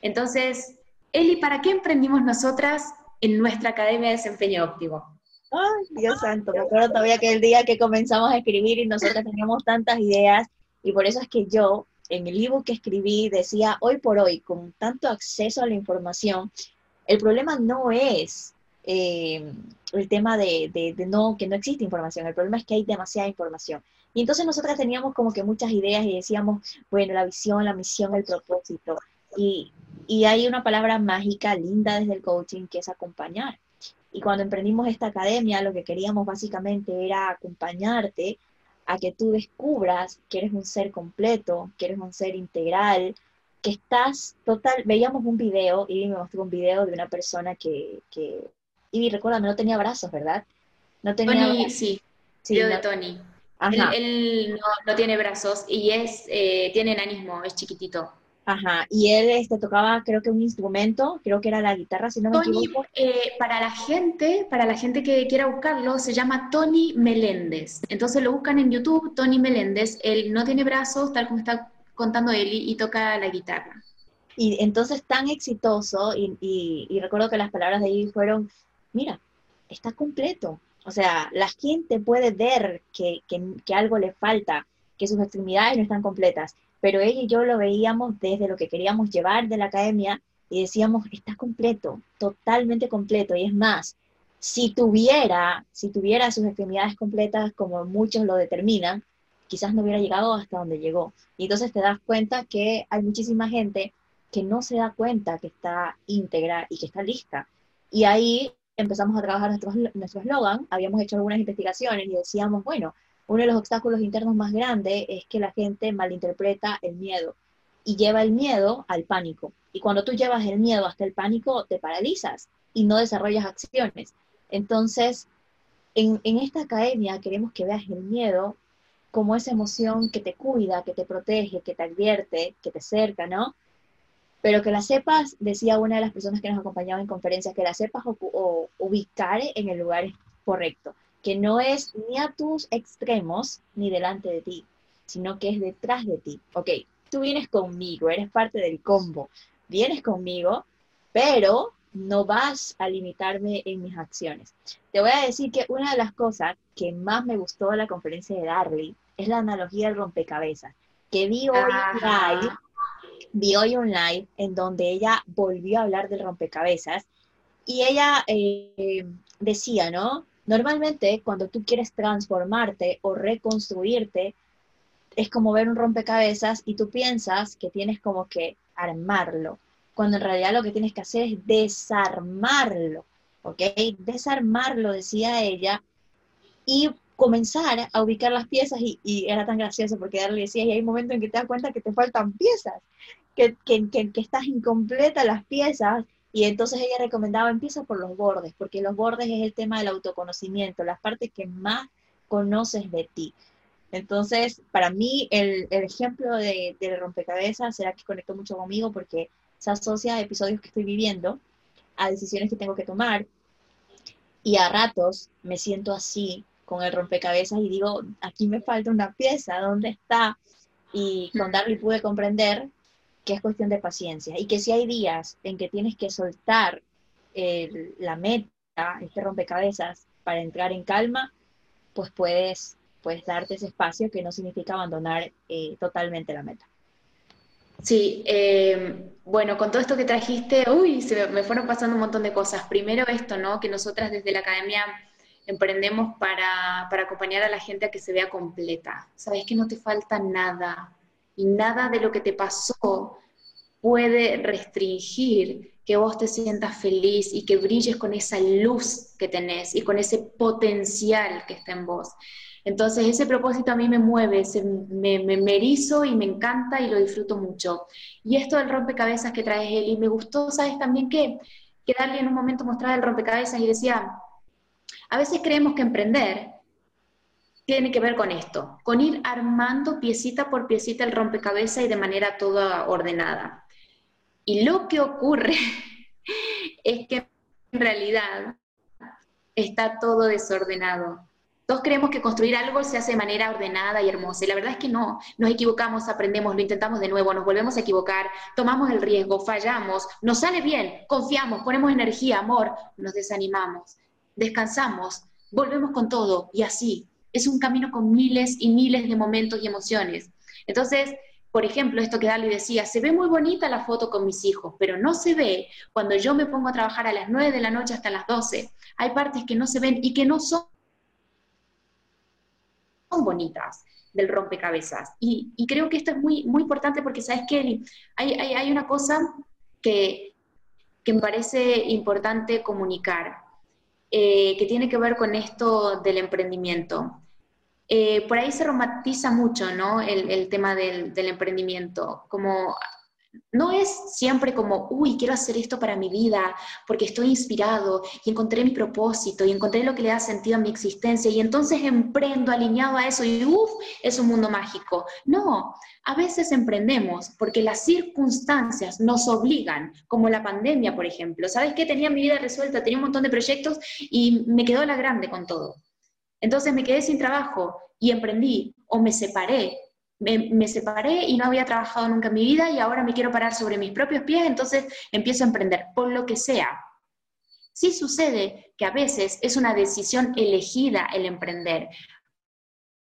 Entonces, Eli, ¿para qué emprendimos nosotras en nuestra Academia de Desempeño Óptimo? Ay, Dios santo, me acuerdo todavía que el día que comenzamos a escribir y nosotras teníamos tantas ideas y por eso es que yo en el libro que escribí decía, hoy por hoy, con tanto acceso a la información, el problema no es eh, el tema de, de, no, que no existe información, el problema es que hay demasiada información. Y entonces nosotras teníamos como que muchas ideas y decíamos, bueno, la visión, la misión, el propósito. Y, y hay una palabra mágica, linda desde el coaching, que es acompañar. Y cuando emprendimos esta academia, lo que queríamos básicamente era acompañarte a que tú descubras que eres un ser completo, que eres un ser integral, que estás total, veíamos un video, y me mostró un video de una persona que, que y recuérdame, no tenía brazos, ¿verdad? No tenía Tony, sí, sí de Tony. Él, no, tiene brazos y es, eh, tiene enanismo, es chiquitito. Ajá, y él este, tocaba creo que un instrumento, creo que era la guitarra, si no me equivoco. Eh, para la gente, para la gente que quiera buscarlo, se llama Tony Meléndez. Entonces lo buscan en YouTube, Tony Meléndez. Él no tiene brazos, tal como está contando Eli, y toca la guitarra. Y entonces tan exitoso, y, recuerdo que las palabras de él fueron, mira, está completo. O sea, la gente puede ver que, que, algo le falta, que sus extremidades no están completas pero ella y yo lo veíamos desde lo que queríamos llevar de la academia y decíamos, está completo, totalmente completo. Y es más, si tuviera, si tuviera sus extremidades completas como muchos lo determinan, quizás no hubiera llegado hasta donde llegó. Y entonces te das cuenta que hay muchísima gente que no se da cuenta que está íntegra y que está lista. Y ahí empezamos a trabajar nuestro, nuestro habíamos hecho algunas investigaciones y decíamos, bueno, uno de los obstáculos internos más grandes es que la gente malinterpreta el miedo y lleva el miedo al pánico. Y cuando tú llevas el miedo hasta el pánico, te paralizas y no desarrollas acciones. Entonces, en, esta academia queremos que veas el miedo como esa emoción que te cuida, que te protege, que te advierte, que te cerca, ¿no? Pero que la sepas, decía una de las personas que nos acompañaba en conferencias, que la sepas ubicar en el lugar correcto que no es ni a tus extremos ni delante de ti, sino que es detrás de ti. Ok, tú vienes conmigo, eres parte del combo, vienes conmigo, pero no vas a limitarme en mis acciones. Te voy a decir que una de las cosas que más me gustó de la conferencia de Darly es la analogía del rompecabezas, que vi hoy live, vi hoy un live en donde ella volvió a hablar del rompecabezas y ella eh, decía, ¿no? Normalmente cuando tú quieres transformarte o reconstruirte, es como ver un rompecabezas y tú piensas que tienes como que armarlo, cuando en realidad lo que tienes que hacer es desarmarlo, ¿ok? Desarmarlo, decía ella, y comenzar a ubicar las piezas y, era tan gracioso porque le decía, y hay momentos en que te das cuenta que te faltan piezas, que, que, que, estás incompleta las piezas y entonces ella recomendaba, empieza por los bordes, porque los bordes es el tema del autoconocimiento, las partes que más conoces de ti. Entonces, para mí, el, ejemplo de, rompecabezas será que conectó mucho conmigo porque se asocia a episodios que estoy viviendo, a decisiones que tengo que tomar, y a ratos me siento así con el rompecabezas y digo, aquí me falta una pieza, ¿dónde está? Y con Darly pude comprender que es cuestión de paciencia y que si hay días en que tienes que soltar la meta, este rompecabezas, para entrar en calma, pues puedes, puedes darte ese espacio que no significa abandonar eh, totalmente la meta. Sí, eh, bueno, con todo esto que trajiste, uy, se me fueron pasando un montón de cosas. Primero esto, ¿no? Que nosotras desde la academia emprendemos para, para acompañar a la gente a que se vea completa. Sabes que no te falta nada, y nada de lo que te pasó puede restringir que vos te sientas feliz y que brilles con esa luz que tenés y con ese potencial que está en vos. Entonces ese propósito a mí me mueve, me, me, erizo y me encanta y lo disfruto mucho. Y esto del rompecabezas que traes, Eli, me gustó, ¿sabes también qué? Que darle en un momento mostrar el rompecabezas y decía, a veces creemos que emprender tiene que ver con esto, con ir armando piecita por piecita el rompecabezas y de manera toda ordenada. Y lo que ocurre <laughs> es que en realidad está todo desordenado. Todos creemos que construir algo se hace de manera ordenada y hermosa, y la verdad es que no. Nos equivocamos, aprendemos, lo intentamos de nuevo, nos volvemos a equivocar, tomamos el riesgo, fallamos, nos sale bien, confiamos, ponemos energía, amor, nos desanimamos, descansamos, volvemos con todo, y así. Es un camino con miles y miles de momentos y emociones. Entonces, por ejemplo, esto que Dali decía, se ve muy bonita la foto con mis hijos, pero no se ve cuando yo me pongo a trabajar a las 9 de la noche hasta las 12. Hay partes que no se ven y que no son bonitas del rompecabezas. Y, creo que esto es muy, muy importante porque, ¿sabes qué, Hay, hay, una cosa que, que, me parece importante comunicar, eh, que tiene que ver con esto del emprendimiento. Eh, por ahí se romantiza mucho, ¿no? El, el tema del, del, emprendimiento, como no es siempre como, uy, quiero hacer esto para mi vida porque estoy inspirado y encontré mi propósito y encontré lo que le da sentido a mi existencia y entonces emprendo alineado a eso y uff, es un mundo mágico. No, a veces emprendemos porque las circunstancias nos obligan, como la pandemia, por ejemplo. ¿Sabes qué? Tenía mi vida resuelta, tenía un montón de proyectos y me quedó la grande con todo. Entonces me quedé sin trabajo y emprendí o me separé me, separé y no había trabajado nunca en mi vida y ahora me quiero parar sobre mis propios pies, entonces empiezo a emprender, por lo que sea. Sí sucede que a veces es una decisión elegida el emprender,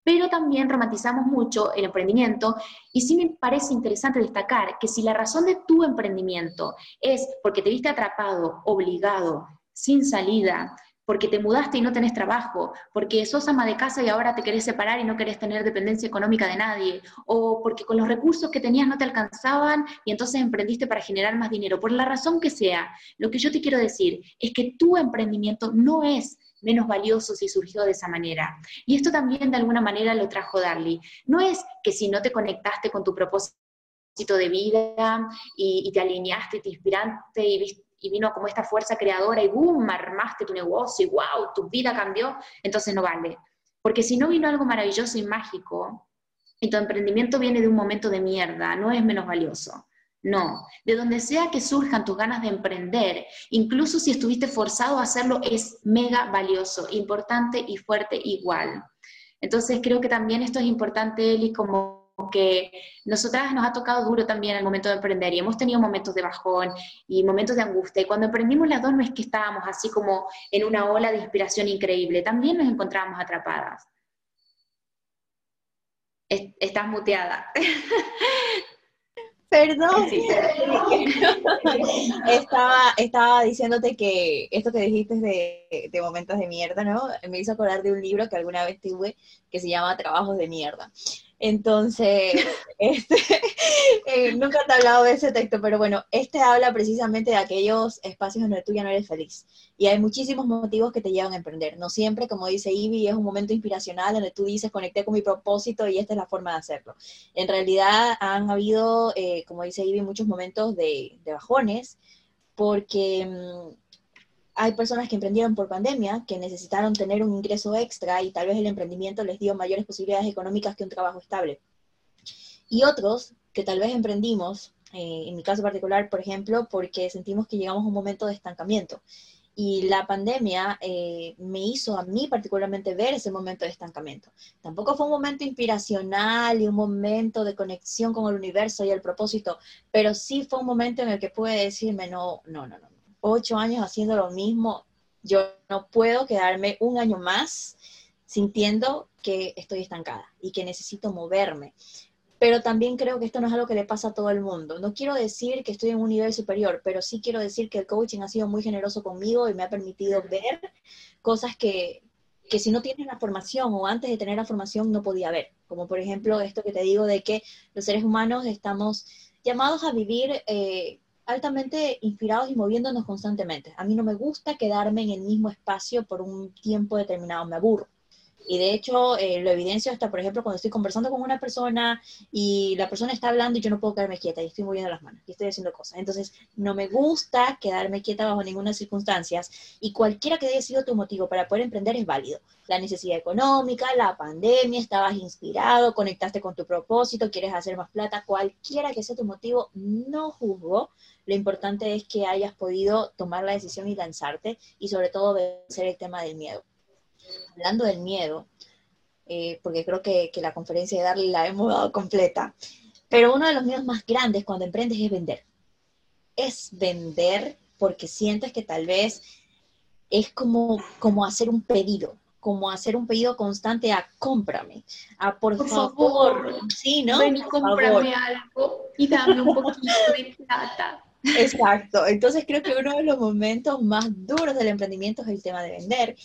pero también romantizamos mucho el emprendimiento y sí me parece interesante destacar que si la razón de tu emprendimiento es porque te viste atrapado, obligado, sin salida, porque te mudaste y no tenés trabajo, porque sos ama de casa y ahora te querés separar y no querés tener dependencia económica de nadie, o porque con los recursos que tenías no te alcanzaban y entonces emprendiste para generar más dinero, por la razón que sea, lo que yo te quiero decir es que tu emprendimiento no es menos valioso si surgió de esa manera. Y esto también de alguna manera lo trajo Darly. No es que si no te conectaste con tu propósito de vida y, y te alineaste, te inspiraste y viste y vino como esta fuerza creadora y boom, armaste tu negocio y wow, tu vida cambió, entonces no vale. Porque si no vino algo maravilloso y mágico, y tu emprendimiento viene de un momento de mierda, no es menos valioso. No, de donde sea que surjan tus ganas de emprender, incluso si estuviste forzado a hacerlo, es mega valioso, importante y fuerte igual. Entonces creo que también esto es importante, Eli, como que nosotras nos ha tocado duro también el momento de emprender y hemos tenido momentos de bajón y momentos de angustia. Y cuando emprendimos las dos no es que estábamos así como en una ola de inspiración increíble, también nos encontrábamos atrapadas. estás muteada. <laughs> Perdón. <laughs> estaba, estaba diciéndote que esto que dijiste de, de, momentos de mierda, ¿no? Me hizo acordar de un libro que alguna vez tuve que se llama Trabajos de mierda. Entonces, <laughs> este, eh, nunca te he hablado de ese texto, pero bueno, este habla precisamente de aquellos espacios donde tú ya no eres feliz. Y hay muchísimos motivos que te llevan a emprender. No siempre, como dice Ivy, es un momento inspiracional donde tú dices, conecté con mi propósito y esta es la forma de hacerlo. En realidad han habido, eh, como dice Ivy, muchos momentos de, de bajones, porque mm, hay personas que emprendieron por pandemia, que necesitaron tener un ingreso extra y tal vez el emprendimiento les dio mayores posibilidades económicas que un trabajo estable. Y otros que tal vez emprendimos, eh, en mi caso particular, por ejemplo, porque sentimos que llegamos a un momento de estancamiento. Y la pandemia eh, me hizo a mí particularmente ver ese momento de estancamiento. Tampoco fue un momento inspiracional y un momento de conexión con el universo y el propósito, pero sí fue un momento en el que pude decirme, no, no, no, no ocho años haciendo lo mismo, yo no puedo quedarme un año más sintiendo que estoy estancada y que necesito moverme. Pero también creo que esto no es algo que le pasa a todo el mundo. No quiero decir que estoy en un nivel superior, pero sí quiero decir que el coaching ha sido muy generoso conmigo y me ha permitido ver cosas que, que si no tienes la formación o antes de tener la formación no podía ver. Como por ejemplo esto que te digo de que los seres humanos estamos llamados a vivir eh, altamente inspirados y moviéndonos constantemente. A mí no me gusta quedarme en el mismo espacio por un tiempo determinado, me aburro. Y de hecho, eh, lo evidencio hasta, por ejemplo, cuando estoy conversando con una persona y la persona está hablando y yo no puedo quedarme quieta y estoy moviendo las manos y estoy haciendo cosas. Entonces, no me gusta quedarme quieta bajo ninguna circunstancia y cualquiera que haya sido tu motivo para poder emprender es válido. La necesidad económica, la pandemia, estabas inspirado, conectaste con tu propósito, quieres hacer más plata, cualquiera que sea tu motivo, no juzgo. Lo importante es que hayas podido tomar la decisión y lanzarte y sobre todo vencer el tema del miedo hablando del miedo, eh, porque creo que, la conferencia de Darly la hemos dado completa, pero uno de los miedos más grandes cuando emprendes es vender. Es vender porque sientes que tal vez es como, como hacer un pedido, como hacer un pedido constante a cómprame, a por, favor, sí, ¿no? Ven y cómprame algo y dame un poquito de plata. Exacto, entonces creo que uno de los momentos más duros del emprendimiento es el tema de vender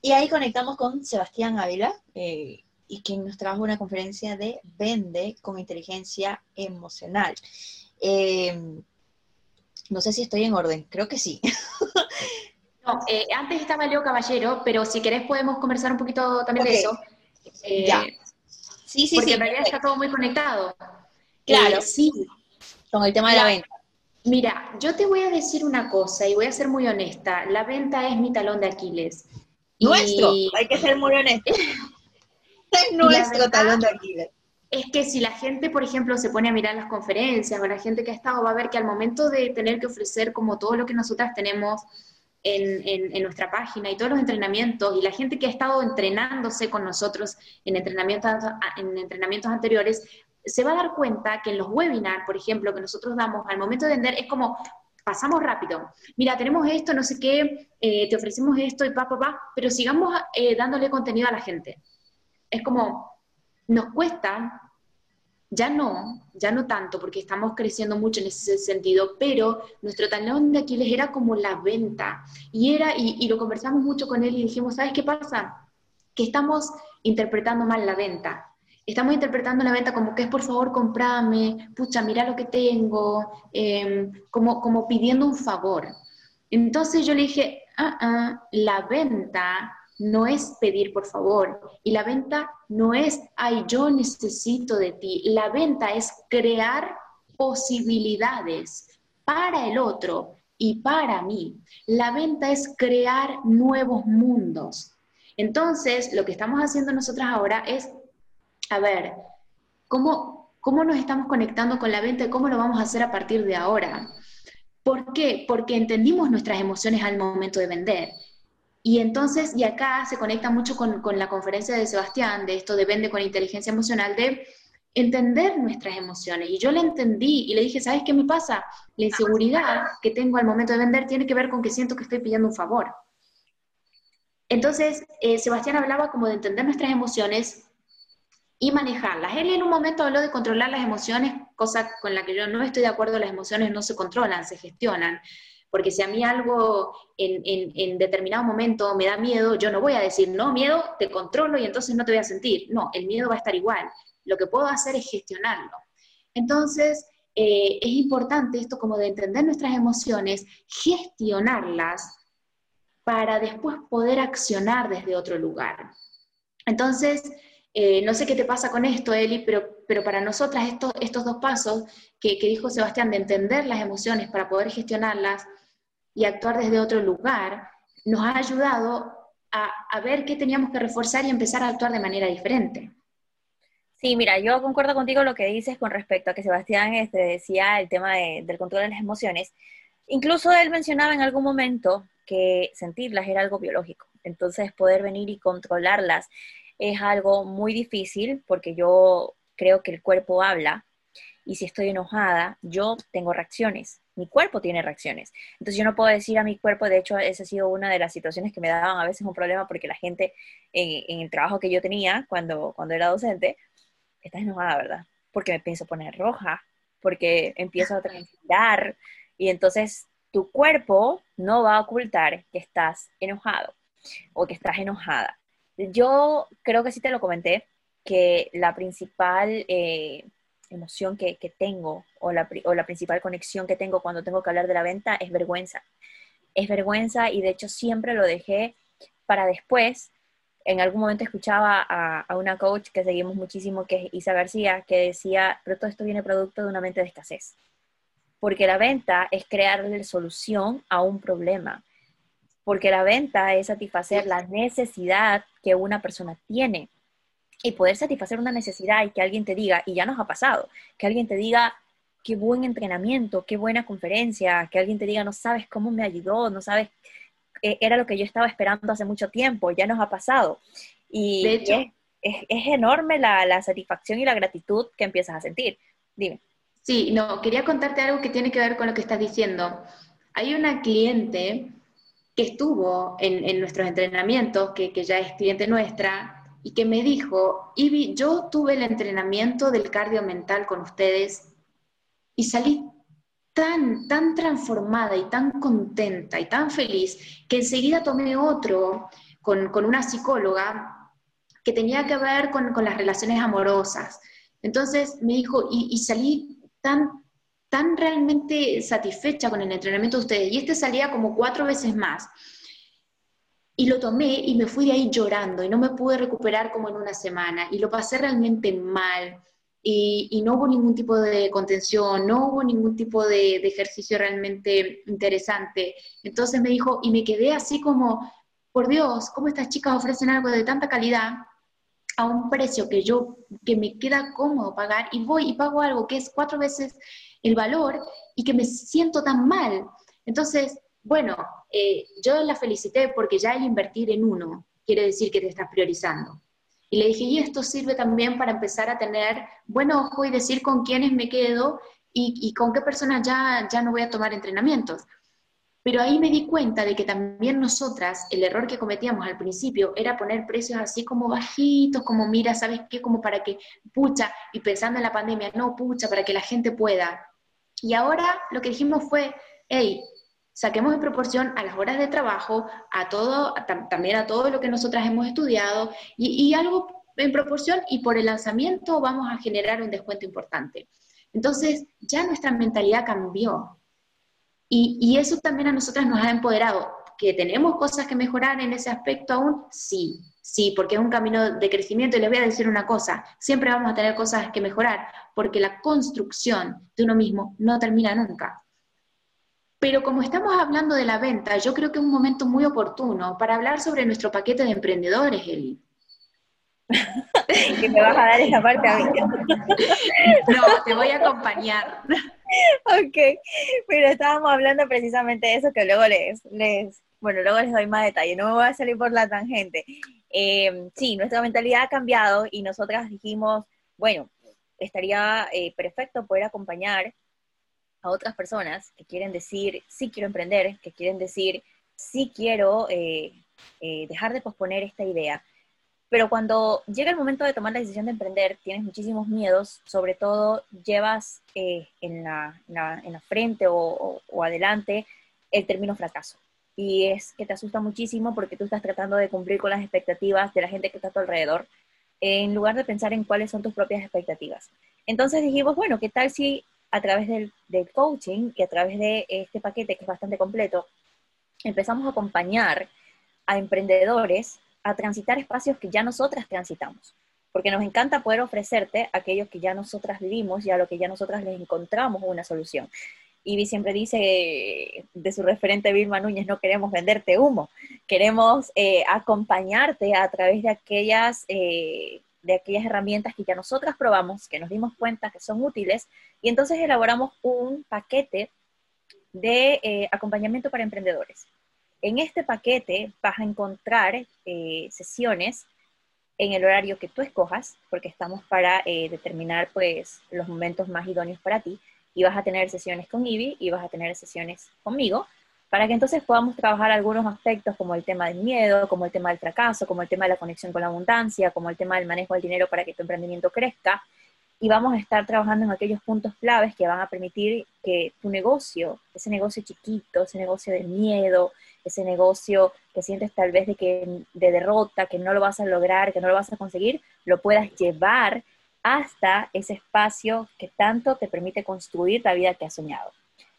y ahí conectamos con Sebastián Ávila, eh, y quien nos trajo una conferencia de Vende con inteligencia emocional. Eh, no sé si estoy en orden, creo que sí. <laughs> no, eh, antes estaba Leo Caballero, pero si querés podemos conversar un poquito también de eso. ya. Sí, sí, porque en realidad está todo muy conectado. Claro. sí. Con el tema de la venta. Mira, yo te voy a decir una cosa y voy a ser muy honesta. La venta es mi talón de Aquiles. Nuestro, hay que ser muy honestos. <laughs> es nuestro talón de Aquiles. Es que si la gente, por ejemplo, se pone a mirar las conferencias o la gente que ha estado, va a ver que al momento de tener que ofrecer como todo lo que nosotras tenemos en, en, nuestra página y todos los entrenamientos y la gente que ha estado entrenándose con nosotros en entrenamientos, en entrenamientos anteriores, se va a dar cuenta que en los webinars, por ejemplo, que nosotros damos al momento de vender, es como, pasamos rápido. Mira, tenemos esto, no sé qué, eh, te ofrecemos esto y pa, pa, pa, pero sigamos eh, dándole contenido a la gente. Es como, nos cuesta, ya no, ya no tanto, porque estamos creciendo mucho en ese sentido, pero nuestro talón de Aquiles era como la venta. Y era, y, y lo conversamos mucho con él y dijimos, ¿sabes qué pasa? Que estamos interpretando mal la venta estamos interpretando la venta como que es por favor comprame, pucha, mira lo que tengo, em, como, como pidiendo un favor. Entonces yo le dije, ah, ah, la venta no es pedir por favor y la venta no es, ay, yo necesito de ti. La venta es crear posibilidades para el otro y para mí. La venta es crear nuevos mundos. Entonces, lo que estamos haciendo nosotras ahora es a ver, ¿cómo, ¿cómo nos estamos conectando con la venta y cómo lo vamos a hacer a partir de ahora? ¿Por qué? Porque entendimos nuestras emociones al momento de vender. Y entonces, y acá se conecta mucho con, con, la conferencia de Sebastián, de esto de vende con inteligencia emocional, de entender nuestras emociones. Y yo le entendí y le dije, ¿sabes qué me pasa? La inseguridad que tengo al momento de vender tiene que ver con que siento que estoy pidiendo un favor. Entonces, eh, Sebastián hablaba como de entender nuestras emociones y manejarlas. Él en un momento habló de controlar las emociones, cosa con la que yo no estoy de acuerdo, las emociones no se controlan, se gestionan. Porque si a mí algo en, en, determinado momento me da miedo, yo no voy a decir, no, miedo, te controlo y entonces no te voy a sentir. No, el miedo va a estar igual. Lo que puedo hacer es gestionarlo. Entonces, eh, es importante esto como de entender nuestras emociones, gestionarlas para después poder accionar desde otro lugar. Entonces, eh, no sé qué te pasa con esto, Eli, pero, pero para nosotras estos, estos dos pasos que, dijo Sebastián, de entender las emociones para poder gestionarlas y actuar desde otro lugar, nos ha ayudado a, ver qué teníamos que reforzar y empezar a actuar de manera diferente. Sí, mira, yo concuerdo contigo lo que dices con respecto a que Sebastián este, decía el tema del control de las emociones. Incluso él mencionaba en algún momento que sentirlas era algo biológico. Entonces, poder venir y controlarlas es algo muy difícil porque yo creo que el cuerpo habla y si estoy enojada, yo tengo reacciones, mi cuerpo tiene reacciones. Entonces yo no puedo decir a mi cuerpo, de hecho, esa ha sido una de las situaciones que me daban a veces un problema porque la gente en, el trabajo que yo tenía cuando, cuando era docente, está enojada, ¿verdad? Porque me pienso poner roja, porque empiezo a transpirar y entonces tu cuerpo no va a ocultar que estás enojado o que estás enojada. Yo creo que sí te lo comenté, que la principal eh, emoción que, tengo o la, o la principal conexión que tengo cuando tengo que hablar de la venta es vergüenza. Es vergüenza y de hecho siempre lo dejé para después en algún momento escuchaba a, una coach que seguimos muchísimo, que es Isa García, que decía, pero todo esto viene producto de una mente de escasez. Porque la venta es crearle solución a un problema. Porque la venta es satisfacer la necesidad que una persona tiene. Y poder satisfacer una necesidad y que alguien te diga, y ya nos ha pasado, que alguien te diga, qué buen entrenamiento, qué buena conferencia, que alguien te diga, no sabes cómo me ayudó, no sabes eh, era lo que yo estaba esperando hace mucho tiempo, ya nos ha pasado. Y de hecho, es, es, enorme la, la, satisfacción y la gratitud que empiezas a sentir. Dime. Sí, no, quería contarte algo que tiene que ver con lo que estás diciendo. Hay una cliente que estuvo en, nuestros entrenamientos, que, ya es cliente nuestra, y que me dijo, Ivy, yo tuve el entrenamiento del cardio mental con ustedes y salí tan, tan transformada y tan contenta y tan feliz que enseguida tomé otro con, con una psicóloga que tenía que ver con, con, las relaciones amorosas. Entonces me dijo, y, y, salí tan, tan realmente satisfecha con el entrenamiento de ustedes, y este salía como cuatro veces más. Y lo tomé y me fui de ahí llorando y no me pude recuperar como en una semana y lo pasé realmente mal y, y, no hubo ningún tipo de contención, no hubo ningún tipo de, de, ejercicio realmente interesante. Entonces me dijo, y me quedé así como, por Dios, ¿cómo estas chicas ofrecen algo de tanta calidad a un precio que yo, que me queda cómodo pagar y voy y pago algo que es cuatro veces el valor y que me siento tan mal? Entonces, bueno, eh, yo la felicité porque ya el invertir en uno quiere decir que te estás priorizando. Y le dije, y esto sirve también para empezar a tener buen ojo y decir con quiénes me quedo y, y, con qué personas ya, ya no voy a tomar entrenamientos. Pero ahí me di cuenta de que también nosotras, el error que cometíamos al principio era poner precios así como bajitos, como mira, ¿sabes qué? Como para que, pucha, y pensando en la pandemia, no, pucha, para que la gente pueda. Y ahora lo que dijimos fue, hey, saquemos en proporción a las horas de trabajo, a todo, también a todo lo que nosotras hemos estudiado y, algo en proporción y por el lanzamiento vamos a generar un descuento importante. Entonces ya nuestra mentalidad cambió y, y eso también a nosotras nos ha empoderado. ¿Que tenemos cosas que mejorar en ese aspecto aún? Sí, sí, porque es un camino de crecimiento y les voy a decir una cosa, siempre vamos a tener cosas que mejorar porque la construcción de uno mismo no termina nunca. Pero como estamos hablando de la venta, yo creo que es un momento muy oportuno para hablar sobre nuestro paquete de emprendedores, Eli. <laughs> que me vas a dar esa parte a mí. <laughs> no, te voy a acompañar. Ok, pero estábamos hablando precisamente de eso que luego les, les, bueno, luego les doy más detalle, no me voy a salir por la tangente. Eh, sí, nuestra mentalidad ha cambiado y nosotras dijimos, bueno, estaría eh, perfecto poder acompañar a otras personas que quieren decir, sí quiero emprender, que quieren decir, sí quiero eh, eh, dejar de posponer esta idea. Pero cuando llega el momento de tomar la decisión de emprender, tienes muchísimos miedos, sobre todo llevas eh, en, la, la, en, la, frente o, adelante el término fracaso. Y es que te asusta muchísimo porque tú estás tratando de cumplir con las expectativas de la gente que está a tu alrededor, en lugar de pensar en cuáles son tus propias expectativas. Entonces dijimos, bueno, ¿qué tal si a través del, coaching y a través de este paquete que es bastante completo, empezamos a acompañar a emprendedores a transitar espacios que ya nosotras transitamos, porque nos encanta poder ofrecerte aquellos que ya nosotras vivimos y a lo que ya nosotras les encontramos una solución. Ivy siempre dice de su referente Vilma Núñez, no queremos venderte humo, queremos eh, acompañarte a través de aquellas eh, de aquellas herramientas que ya nosotras probamos, que nos dimos cuenta que son útiles, y entonces elaboramos un paquete de eh, acompañamiento para emprendedores. En este paquete vas a encontrar eh, sesiones en el horario que tú escojas, porque estamos para eh, determinar pues, los momentos más idóneos para ti, y vas a tener sesiones con Ivy y vas a tener sesiones conmigo, para que entonces podamos trabajar algunos aspectos como el tema del miedo, como el tema del fracaso, como el tema de la conexión con la abundancia, como el tema del manejo del dinero para que tu emprendimiento crezca. Y vamos a estar trabajando en aquellos puntos claves que van a permitir que tu negocio, ese negocio chiquito, ese negocio de miedo, ese negocio que sientes tal vez de, que, de derrota, que no lo vas a lograr, que no lo vas a conseguir, lo puedas llevar hasta ese espacio que tanto te permite construir la vida que has soñado.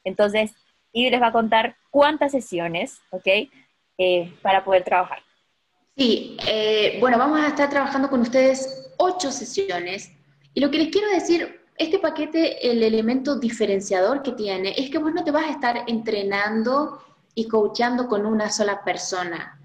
Entonces, y les va a contar cuántas sesiones, ¿ok? Eh, para poder trabajar. Sí, eh, bueno, vamos a estar trabajando con ustedes ocho sesiones y lo que les quiero decir, este paquete, el elemento diferenciador que tiene es que vos no te vas a estar entrenando y coachando con una sola persona.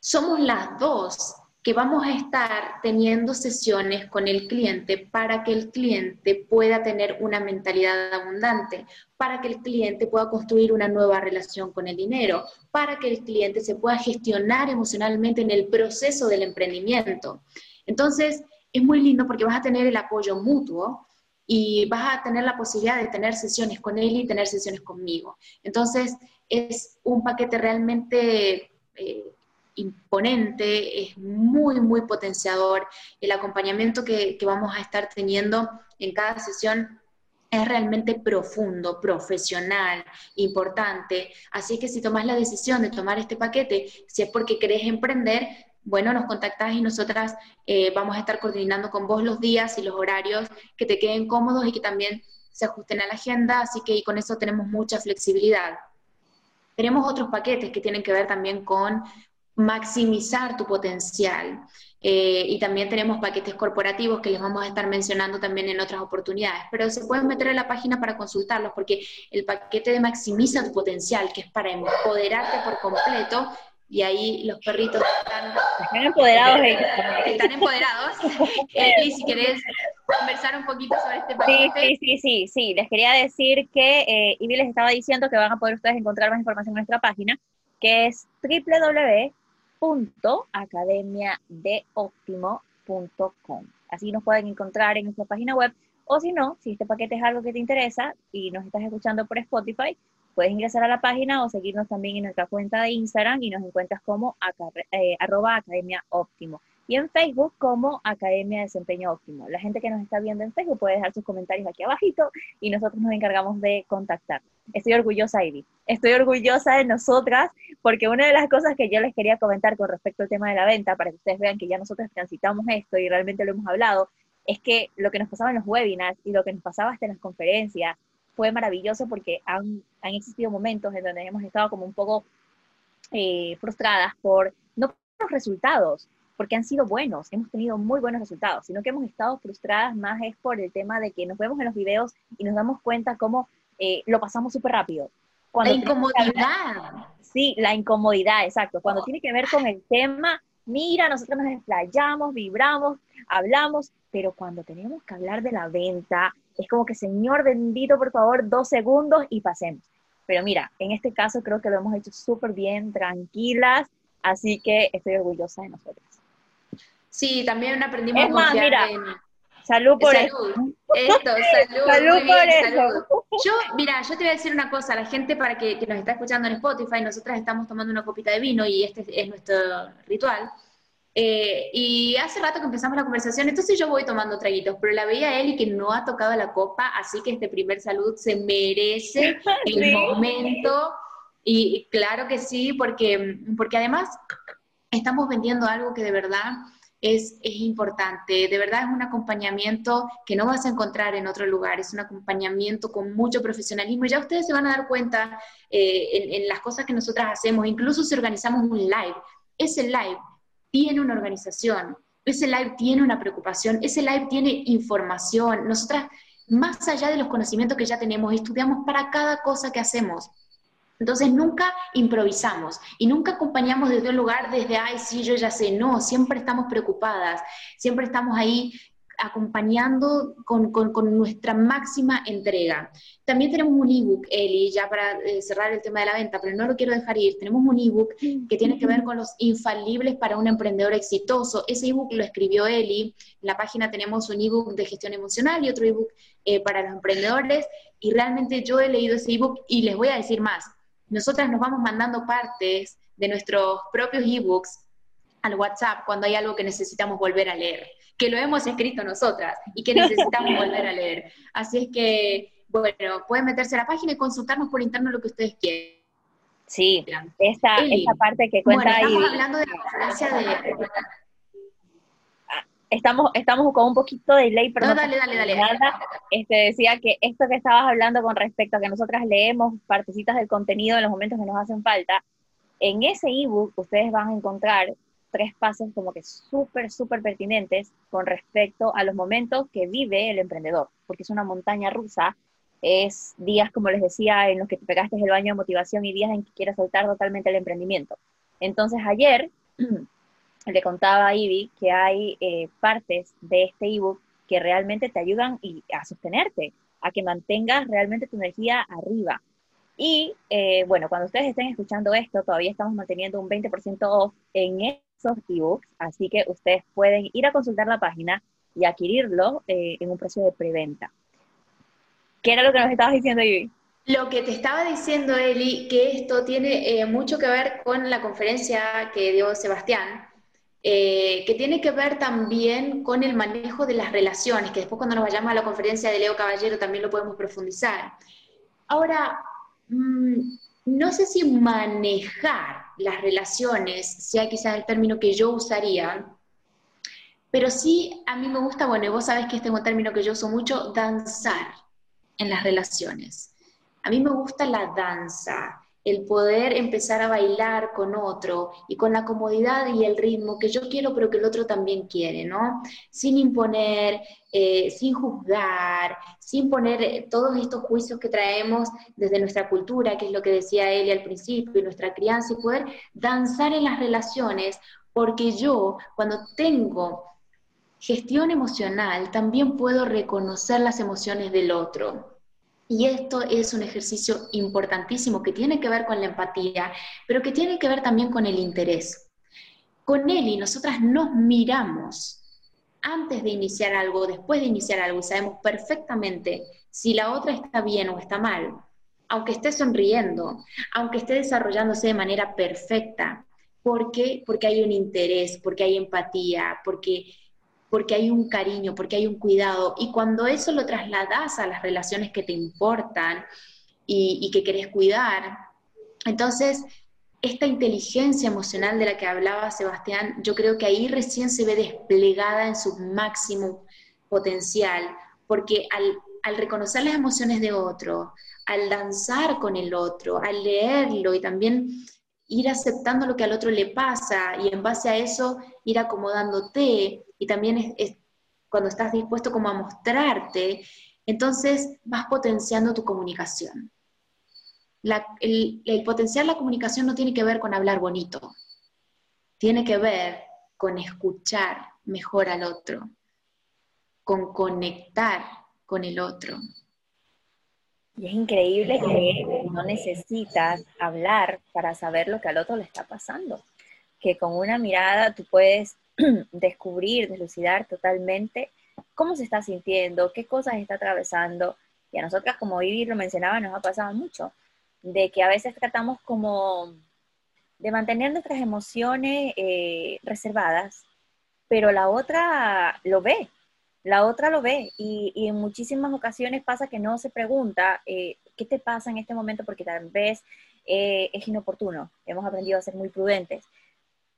Somos las dos que vamos a estar teniendo sesiones con el cliente para que el cliente pueda tener una mentalidad abundante, para que el cliente pueda construir una nueva relación con el dinero, para que el cliente se pueda gestionar emocionalmente en el proceso del emprendimiento. Entonces, es muy lindo porque vas a tener el apoyo mutuo y vas a tener la posibilidad de tener sesiones con él y tener sesiones conmigo. Entonces, es un paquete realmente... Eh, imponente, es muy, muy potenciador. El acompañamiento que, vamos a estar teniendo en cada sesión es realmente profundo, profesional, importante. Así que si tomas la decisión de tomar este paquete, si es porque querés emprender, bueno, nos contactas y nosotras eh, vamos a estar coordinando con vos los días y los horarios que te queden cómodos y que también se ajusten a la agenda, así que con eso tenemos mucha flexibilidad. Tenemos otros paquetes que tienen que ver también con maximizar tu potencial. Eh, y también tenemos paquetes corporativos que les vamos a estar mencionando también en otras oportunidades, pero se pueden meter en la página para consultarlos porque el paquete de maximiza tu potencial, que es para empoderarte por completo, y ahí los perritos están, empoderados. Están empoderados. y <laughs> si querés conversar un poquito sobre este paquete. Sí, sí, sí, sí, Les quería decir que eh, Ivy les estaba diciendo que van a poder ustedes encontrar más información en nuestra página, que es www www.academiadeoptimo.com. Así nos pueden encontrar en nuestra página web. O si no, si este paquete es algo que te interesa y nos estás escuchando por Spotify, puedes ingresar a la página o seguirnos también en nuestra cuenta de Instagram y nos encuentras como eh, arroba academia óptimo y en Facebook como Academia de Desempeño Óptimo. La gente que nos está viendo en Facebook puede dejar sus comentarios aquí abajito y nosotros nos encargamos de contactar. Estoy orgullosa, Ivy. Estoy orgullosa de nosotras porque una de las cosas que yo les quería comentar con respecto al tema de la venta, para que ustedes vean que ya nosotros transitamos esto y realmente lo hemos hablado, es que lo que nos pasaba en los webinars y lo que nos pasaba hasta en las conferencias fue maravilloso porque han, han existido momentos en donde hemos estado como un poco eh, frustradas por no por los resultados, porque han sido buenos, hemos tenido muy buenos resultados, sino que hemos estado frustradas más es por el tema de que nos vemos en los videos y nos damos cuenta cómo eh, lo pasamos súper rápido. Cuando la incomodidad. sí, la incomodidad, exacto. Cuando tiene que ver con el tema, mira, nosotros nos explayamos, vibramos, hablamos, pero cuando tenemos que hablar de la venta, es como que, Señor bendito, por favor, dos segundos y pasemos. Pero mira, en este caso creo que lo hemos hecho súper bien, tranquilas, así que estoy orgullosa de nosotros. Sí, también aprendimos a confiar mira, Salud por eso. Esto, <laughs> salud. salud por eso. Yo, mira, yo te voy a decir una cosa, la gente para que, nos está escuchando en Spotify, nosotras estamos tomando una copita de vino y este es nuestro ritual. Eh, y hace rato que empezamos la conversación, entonces yo voy tomando traguitos, pero la veía él y que no ha tocado la copa, así que este primer salud se merece <laughs> el momento. Y claro que sí, porque, porque además estamos vendiendo algo que de verdad es, importante. De verdad es un acompañamiento que no vas a encontrar en otro lugar, es un acompañamiento con mucho profesionalismo. Ya ustedes se van a dar cuenta eh, en, en las cosas que nosotras hacemos, incluso si organizamos un live. Ese live tiene una organización, ese live tiene una preocupación, ese live tiene información. Nosotras, más allá de los conocimientos que ya tenemos, estudiamos para cada cosa que hacemos. Entonces nunca improvisamos y nunca acompañamos desde un lugar desde, ay, sí, yo ya sé, no, siempre estamos preocupadas, siempre estamos ahí acompañando con, nuestra máxima entrega. También tenemos un ebook, Eli, ya para eh, cerrar el tema de la venta, pero no lo quiero dejar ir. Tenemos un ebook que tiene que ver con los infalibles para un emprendedor exitoso. Ese ebook lo escribió Eli. En la página tenemos un ebook de gestión emocional y otro ebook eh, para los emprendedores. Y realmente yo he leído ese ebook y les voy a decir más nosotras nos vamos mandando partes de nuestros propios ebooks al WhatsApp cuando hay algo que necesitamos volver a leer, que lo hemos escrito nosotras y que necesitamos <laughs> volver a leer. Así es que, bueno, pueden meterse a la página y consultarnos por interno lo que ustedes quieran. Sí, esa, esa parte que cuenta bueno, estamos hablando de la conferencia de estamos, estamos con un poquito de ley, pero no, dale, dale, dale. Este, decía que esto que estabas hablando con respecto a que nosotras leemos partecitas del contenido en los momentos que nos hacen falta, en ese ebook ustedes van a encontrar tres pasos como que súper, súper pertinentes con respecto a los momentos que vive el emprendedor, porque es una montaña rusa, es días, como les decía, en los que te pegaste el baño de motivación y días en que quieres soltar totalmente el emprendimiento. Entonces ayer <clears throat> le contaba a Ivy que hay eh, partes de este ebook que realmente te ayudan y, a sostenerte, a que mantengas realmente tu energía arriba. Y eh, bueno, cuando ustedes estén escuchando esto, todavía estamos manteniendo un 20% off en esos ebooks, así que ustedes pueden ir a consultar la página y adquirirlo eh, en un precio de preventa. ¿Qué era lo que nos estabas diciendo, Ivy? Lo que te estaba diciendo, Eli, que esto tiene eh, mucho que ver con la conferencia que dio Sebastián, que tiene que ver también con el manejo de las relaciones, que después cuando nos vayamos a la conferencia de Leo Caballero también lo podemos profundizar. Ahora, Mm, no sé si manejar las relaciones sea quizás el término que yo usaría, pero sí a mí me gusta, bueno, y vos sabés que este es un término que yo uso mucho, danzar en las relaciones. A mí me gusta la danza, el poder empezar a bailar con otro y con la comodidad y el ritmo que yo quiero, pero que el otro también quiere, ¿no? Sin imponer, eh, sin juzgar, sin poner eh, todos estos juicios que traemos desde nuestra cultura, que es lo que decía Eli al principio, y nuestra crianza, y poder danzar en las relaciones, porque yo, cuando tengo gestión emocional, también puedo reconocer las emociones del otro y esto es un ejercicio importantísimo que tiene que ver con la empatía, pero que tiene que ver también con el interés. Con él y nosotras nos miramos antes de iniciar algo, después de iniciar algo, y sabemos perfectamente si la otra está bien o está mal, aunque esté sonriendo, aunque esté desarrollándose de manera perfecta. ¿Por qué? Porque hay un interés, porque hay empatía, porque porque hay un cariño, porque hay un cuidado. Y cuando eso lo trasladas a las relaciones que te importan y, que querés cuidar, entonces esta inteligencia emocional de la que hablaba Sebastián, yo creo que ahí recién se ve desplegada en su máximo potencial, porque al, al, reconocer las emociones de otro, al danzar con el otro, al leerlo y también ir aceptando lo que al otro le pasa y en base a eso ir acomodándote y también cuando estás dispuesto como a mostrarte, entonces vas potenciando tu comunicación. el, el potenciar la comunicación no tiene que ver con hablar bonito, tiene que ver con escuchar mejor al otro, con conectar con el otro. Y es increíble que no necesitas hablar para saber lo que al otro le está pasando. Que con una mirada tú puedes <clears throat> descubrir, deslucidar totalmente cómo se está sintiendo, qué cosas está atravesando. Y a nosotras, como Vivi lo mencionaba, nos ha pasado mucho, de que a veces tratamos como de mantener nuestras emociones eh, reservadas, pero la otra lo ve, la otra lo ve y, en muchísimas ocasiones pasa que no se pregunta eh, qué te pasa en este momento porque tal vez eh, es inoportuno. Hemos aprendido a ser muy prudentes.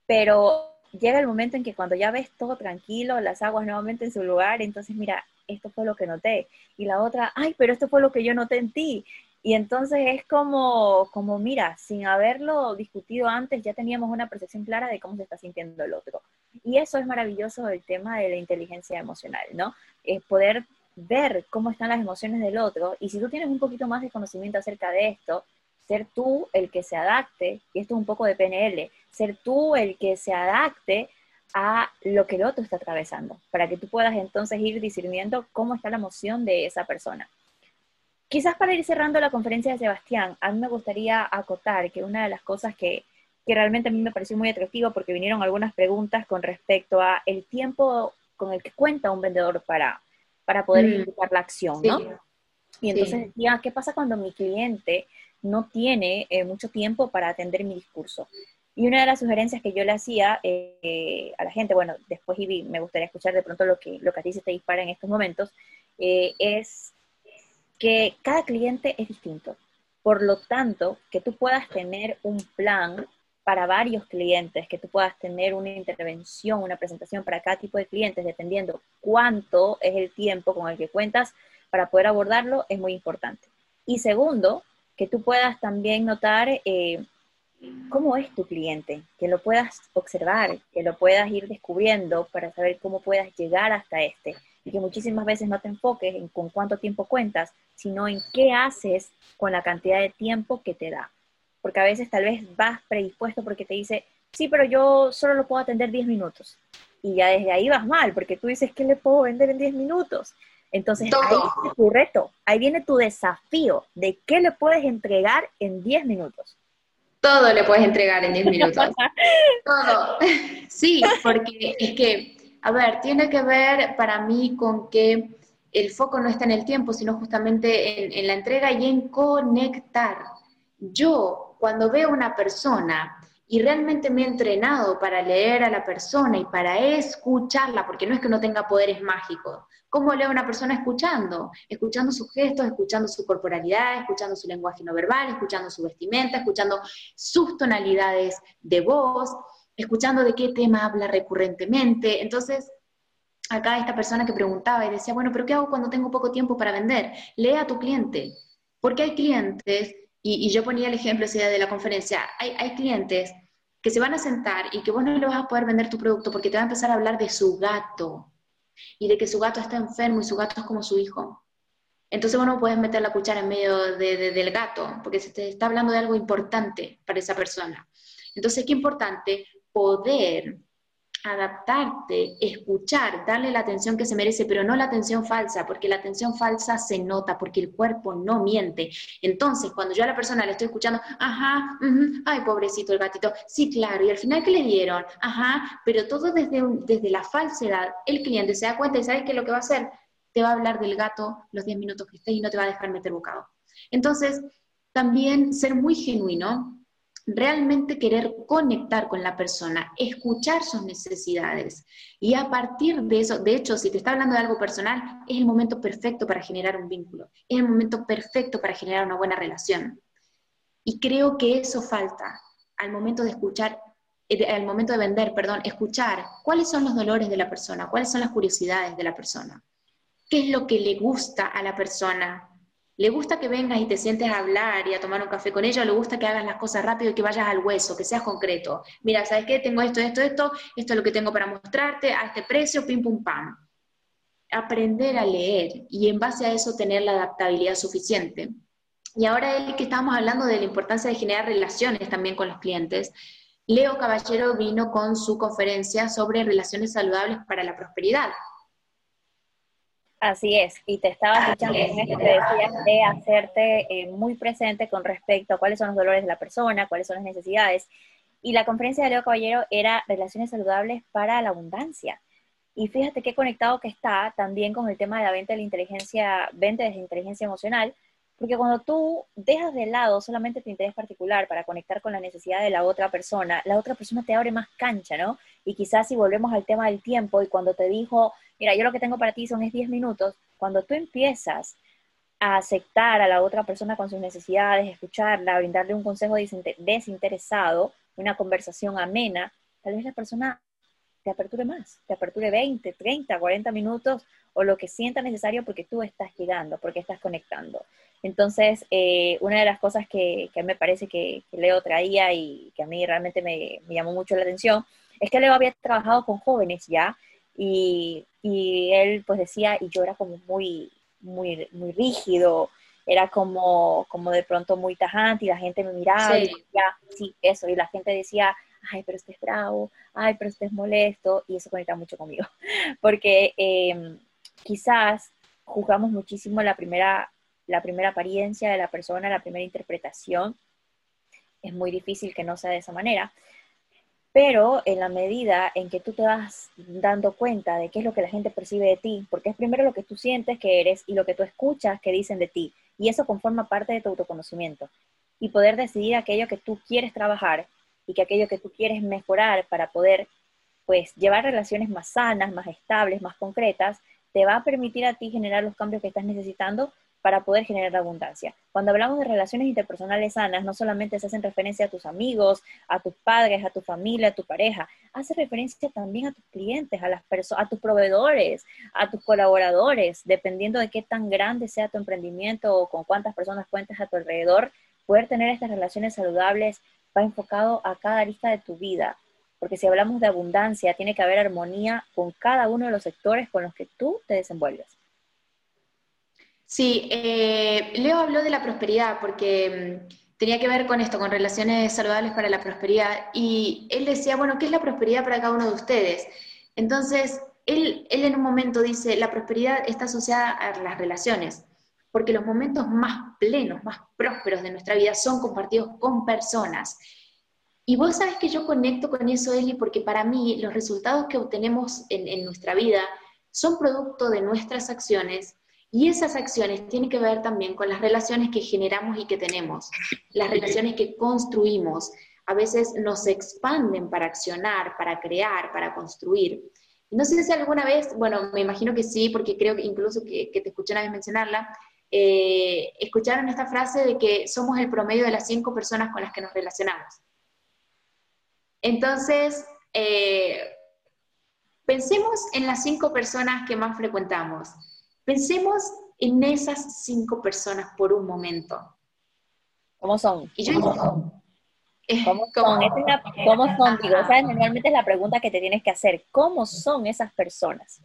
Pero llega el momento en que cuando ya ves todo tranquilo, las aguas nuevamente en su lugar, entonces mira, esto fue lo que noté. Y la otra, ay, pero esto fue lo que yo noté en ti. Y entonces es como, como, mira, sin haberlo discutido antes, ya teníamos una percepción clara de cómo se está sintiendo el otro. Y eso es maravilloso del tema de la inteligencia emocional, ¿no? Es poder ver cómo están las emociones del otro. Y si tú tienes un poquito más de conocimiento acerca de esto, ser tú el que se adapte, y esto es un poco de PNL, ser tú el que se adapte a lo que el otro está atravesando, para que tú puedas entonces ir discerniendo cómo está la emoción de esa persona. Quizás para ir cerrando la conferencia de Sebastián, a mí me gustaría acotar que una de las cosas que, realmente a mí me pareció muy atractivo porque vinieron algunas preguntas con respecto a el tiempo con el que cuenta un vendedor para, para poder mm. ejecutar la acción, ¿no? Y entonces decía, ¿qué pasa cuando mi cliente no tiene eh, mucho tiempo para atender mi discurso? Y una de las sugerencias que yo le hacía eh, a la gente, bueno, después me gustaría escuchar de pronto lo que, lo que a ti se te dispara en estos momentos, eh, es que cada cliente es distinto. Por lo tanto, que tú puedas tener un plan para varios clientes, que tú puedas tener una intervención, una presentación para cada tipo de clientes, dependiendo cuánto es el tiempo con el que cuentas para poder abordarlo, es muy importante. Y segundo, que tú puedas también notar eh, cómo es tu cliente, que lo puedas observar, que lo puedas ir descubriendo para saber cómo puedas llegar hasta este. Y que muchísimas veces no te enfoques en con cuánto tiempo cuentas, sino en qué haces con la cantidad de tiempo que te da. Porque a veces tal vez vas predispuesto porque te dice, sí, pero yo solo lo puedo atender 10 minutos. Y ya desde ahí vas mal, porque tú dices, ¿qué le puedo vender en 10 minutos? Entonces, ahí viene tu reto, ahí viene tu desafío de qué le puedes entregar en 10 minutos. Todo le puedes entregar en 10 minutos. <laughs> Todo. Sí, porque es que, a ver, tiene que ver para mí con que el foco no está en el tiempo, sino justamente en, la entrega y en conectar. Yo, cuando veo una persona y realmente me he entrenado para leer a la persona y para escucharla, porque no es que no tenga poderes mágicos. ¿Cómo leo a una persona escuchando? Escuchando sus gestos, escuchando su corporalidad, escuchando su lenguaje no verbal, escuchando su vestimenta, escuchando sus tonalidades de voz, escuchando de qué tema habla recurrentemente. Entonces, acá esta persona que preguntaba y decía, bueno, pero ¿qué hago cuando tengo poco tiempo para vender? Lee a tu cliente, porque hay clientes y, yo ponía el ejemplo ese día de la conferencia, hay, hay clientes que se van a sentar y que vos no le vas a poder vender tu producto porque te va a empezar a hablar de su gato y de que su gato está enfermo y su gato es como su hijo. Entonces vos no puedes meter la cuchara en medio del gato porque se te está hablando de algo importante para esa persona. Entonces, qué importante poder adaptarte, escuchar, darle la atención que se merece, pero no la atención falsa, porque la atención falsa se nota, porque el cuerpo no miente. Entonces, cuando yo a la persona le estoy escuchando, ajá, ay, pobrecito el gatito, sí, claro, y al final, ¿qué le dieron? Ajá, pero todo desde, desde la falsedad, el cliente se da cuenta y sabe que lo que va a hacer, te va a hablar del gato los 10 minutos que estés y no te va a dejar meter bocado. Entonces, también ser muy genuino, realmente querer conectar con la persona, escuchar sus necesidades y a partir de eso, de hecho, si te está hablando de algo personal, es el momento perfecto para generar un vínculo, es el momento perfecto para generar una buena relación. Y creo que eso falta al momento de escuchar, eh, al momento de vender, perdón, escuchar cuáles son los dolores de la persona, cuáles son las curiosidades de la persona, qué es lo que le gusta a la persona, ¿Le gusta que vengas y te sientes a hablar y a tomar un café con ella o le gusta que hagas las cosas rápido y que vayas al hueso, que seas concreto? Mira, ¿sabes qué? Tengo esto, esto, esto, esto es lo que tengo para mostrarte, a este precio, pim, pum, pam. Aprender a leer y en base a eso tener la adaptabilidad suficiente. Y ahora el que estábamos hablando de la importancia de generar relaciones también con los clientes, Leo Caballero vino con su conferencia sobre relaciones saludables para la prosperidad. Así es, y te estaba escuchando en esto que decías de hacerte eh, muy presente con respecto a cuáles son los dolores de la persona, cuáles son las necesidades. Y la conferencia de Leo Caballero era Relaciones Saludables para la Abundancia. Y fíjate qué conectado que está también con el tema de la venta de la inteligencia, venta de inteligencia emocional, porque cuando tú dejas de lado solamente tu interés particular para conectar con la necesidad de la otra persona, la otra persona te abre más cancha, ¿no? Y quizás si volvemos al tema del tiempo y cuando te dijo, mira, yo lo que tengo para ti son es 10 minutos, cuando tú empiezas a aceptar a la otra persona con sus necesidades, escucharla, brindarle un consejo desinteresado, una conversación amena, tal vez la persona te aperture más, te aperture 20, 30, 40 minutos o lo que sienta necesario porque tú estás llegando, porque estás conectando. Entonces, eh, una de las cosas que, que me parece que, Leo traía y que a mí realmente me, me, llamó mucho la atención es que Leo había trabajado con jóvenes ya y, y, él pues decía, y yo era como muy, muy, muy rígido, era como, como de pronto muy tajante y la gente me miraba y decía, sí, eso, y la gente decía, ay, pero usted es bravo, ay, pero usted es molesto, y eso conecta mucho conmigo, <laughs> porque em, quizás juzgamos muchísimo la primera, la primera apariencia de la persona, la primera interpretación, es muy difícil que no sea de esa manera, pero en la medida en que tú te vas dando cuenta de qué es lo que la gente percibe de ti, porque es primero lo que tú sientes que eres y lo que tú escuchas que dicen de ti, y eso conforma parte de tu autoconocimiento. Y poder decidir aquello que tú quieres trabajar y que aquello que tú quieres mejorar para poder pues llevar relaciones más sanas, más estables, más concretas, te va a permitir a ti generar los cambios que estás necesitando para poder generar abundancia. Cuando hablamos de relaciones interpersonales sanas, no solamente se hacen referencia a tus amigos, a tus padres, a tu familia, a tu pareja, hace referencia también a tus clientes, a las a tus proveedores, a tus colaboradores, dependiendo de qué tan grande sea tu emprendimiento o con cuántas personas cuentes a tu alrededor, poder tener estas relaciones saludables va enfocado a cada arista de tu vida. Porque si hablamos de abundancia, tiene que haber armonía con cada uno de los sectores con los que tú te desenvuelves. Sí, eh, Leo habló de la prosperidad porque mm, tenía que ver con esto, con relaciones saludables para la prosperidad. Y él decía, bueno, ¿qué es la prosperidad para cada uno de ustedes? Entonces, él, él en un momento dice, la prosperidad está asociada a las relaciones, porque los momentos más plenos, más prósperos de nuestra vida son compartidos con personas. Y vos sabes que yo conecto con eso, Eli, porque para mí los resultados que obtenemos en, nuestra vida son producto de nuestras acciones y esas acciones tienen que ver también con las relaciones que generamos y que tenemos, las relaciones que construimos. A veces nos expanden para accionar, para crear, para construir. No sé si alguna vez, bueno, me imagino que sí, porque creo que incluso que, te escuché una vez mencionarla, eh, escucharon esta frase de que somos el promedio de las cinco personas con las que nos relacionamos. Entonces, eh, pensemos en las cinco personas que más frecuentamos. Pensemos en esas cinco personas por un momento. ¿Cómo son? Y yo, ¿Cómo son? ¿Cómo son? Digo, ¿sabes? Normalmente es la pregunta que te tienes que hacer. ¿Cómo son esas personas?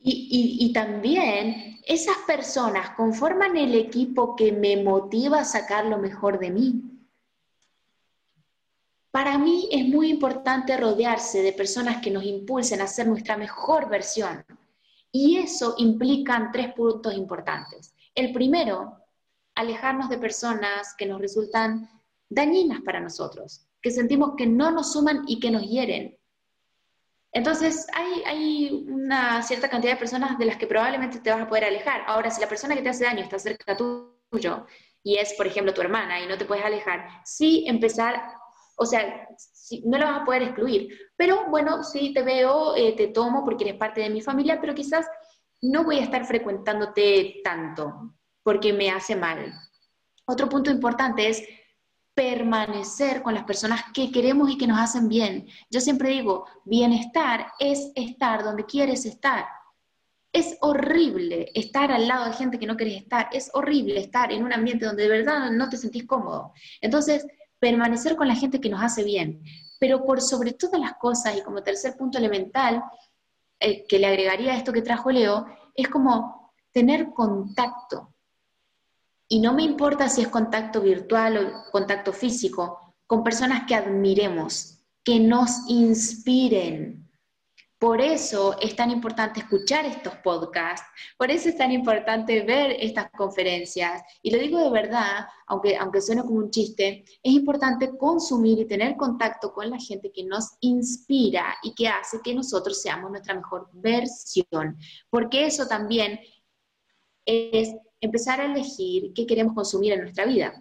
Y, y, también esas personas conforman el equipo que me motiva a sacar lo mejor de mí. Para mí es muy importante rodearse de personas que nos impulsen a ser nuestra mejor versión, y eso implica tres puntos importantes. El primero, alejarnos de personas que nos resultan dañinas para nosotros, que sentimos que no nos suman y que nos hieren. Entonces, hay, hay, una cierta cantidad de personas de las que probablemente te vas a poder alejar. Ahora, si la persona que te hace daño está cerca tuyo y es, por ejemplo, tu hermana y no te puedes alejar, sí empezar, o sea, no la vas a poder excluir. Pero bueno, sí te veo, eh, te tomo porque eres parte de mi familia, pero quizás no voy a estar frecuentándote tanto porque me hace mal. Otro punto importante es permanecer con las personas que queremos y que nos hacen bien. Yo siempre digo, bienestar es estar donde quieres estar. Es horrible estar al lado de gente que no querés estar. Es horrible estar en un ambiente donde de verdad no te sentís cómodo. Entonces, permanecer con la gente que nos hace bien. Pero por sobre todas las cosas, y como tercer punto elemental, eh, que le agregaría a esto que trajo Leo, es como tener contacto. Y no me importa si es contacto virtual o contacto físico, con personas que admiremos, que nos inspiren, por eso es tan importante escuchar estos podcasts, por eso es tan importante ver estas conferencias. Y lo digo de verdad, aunque, aunque suene como un chiste, es importante consumir y tener contacto con la gente que nos inspira y que hace que nosotros seamos nuestra mejor versión. Porque eso también es empezar a elegir qué queremos consumir en nuestra vida.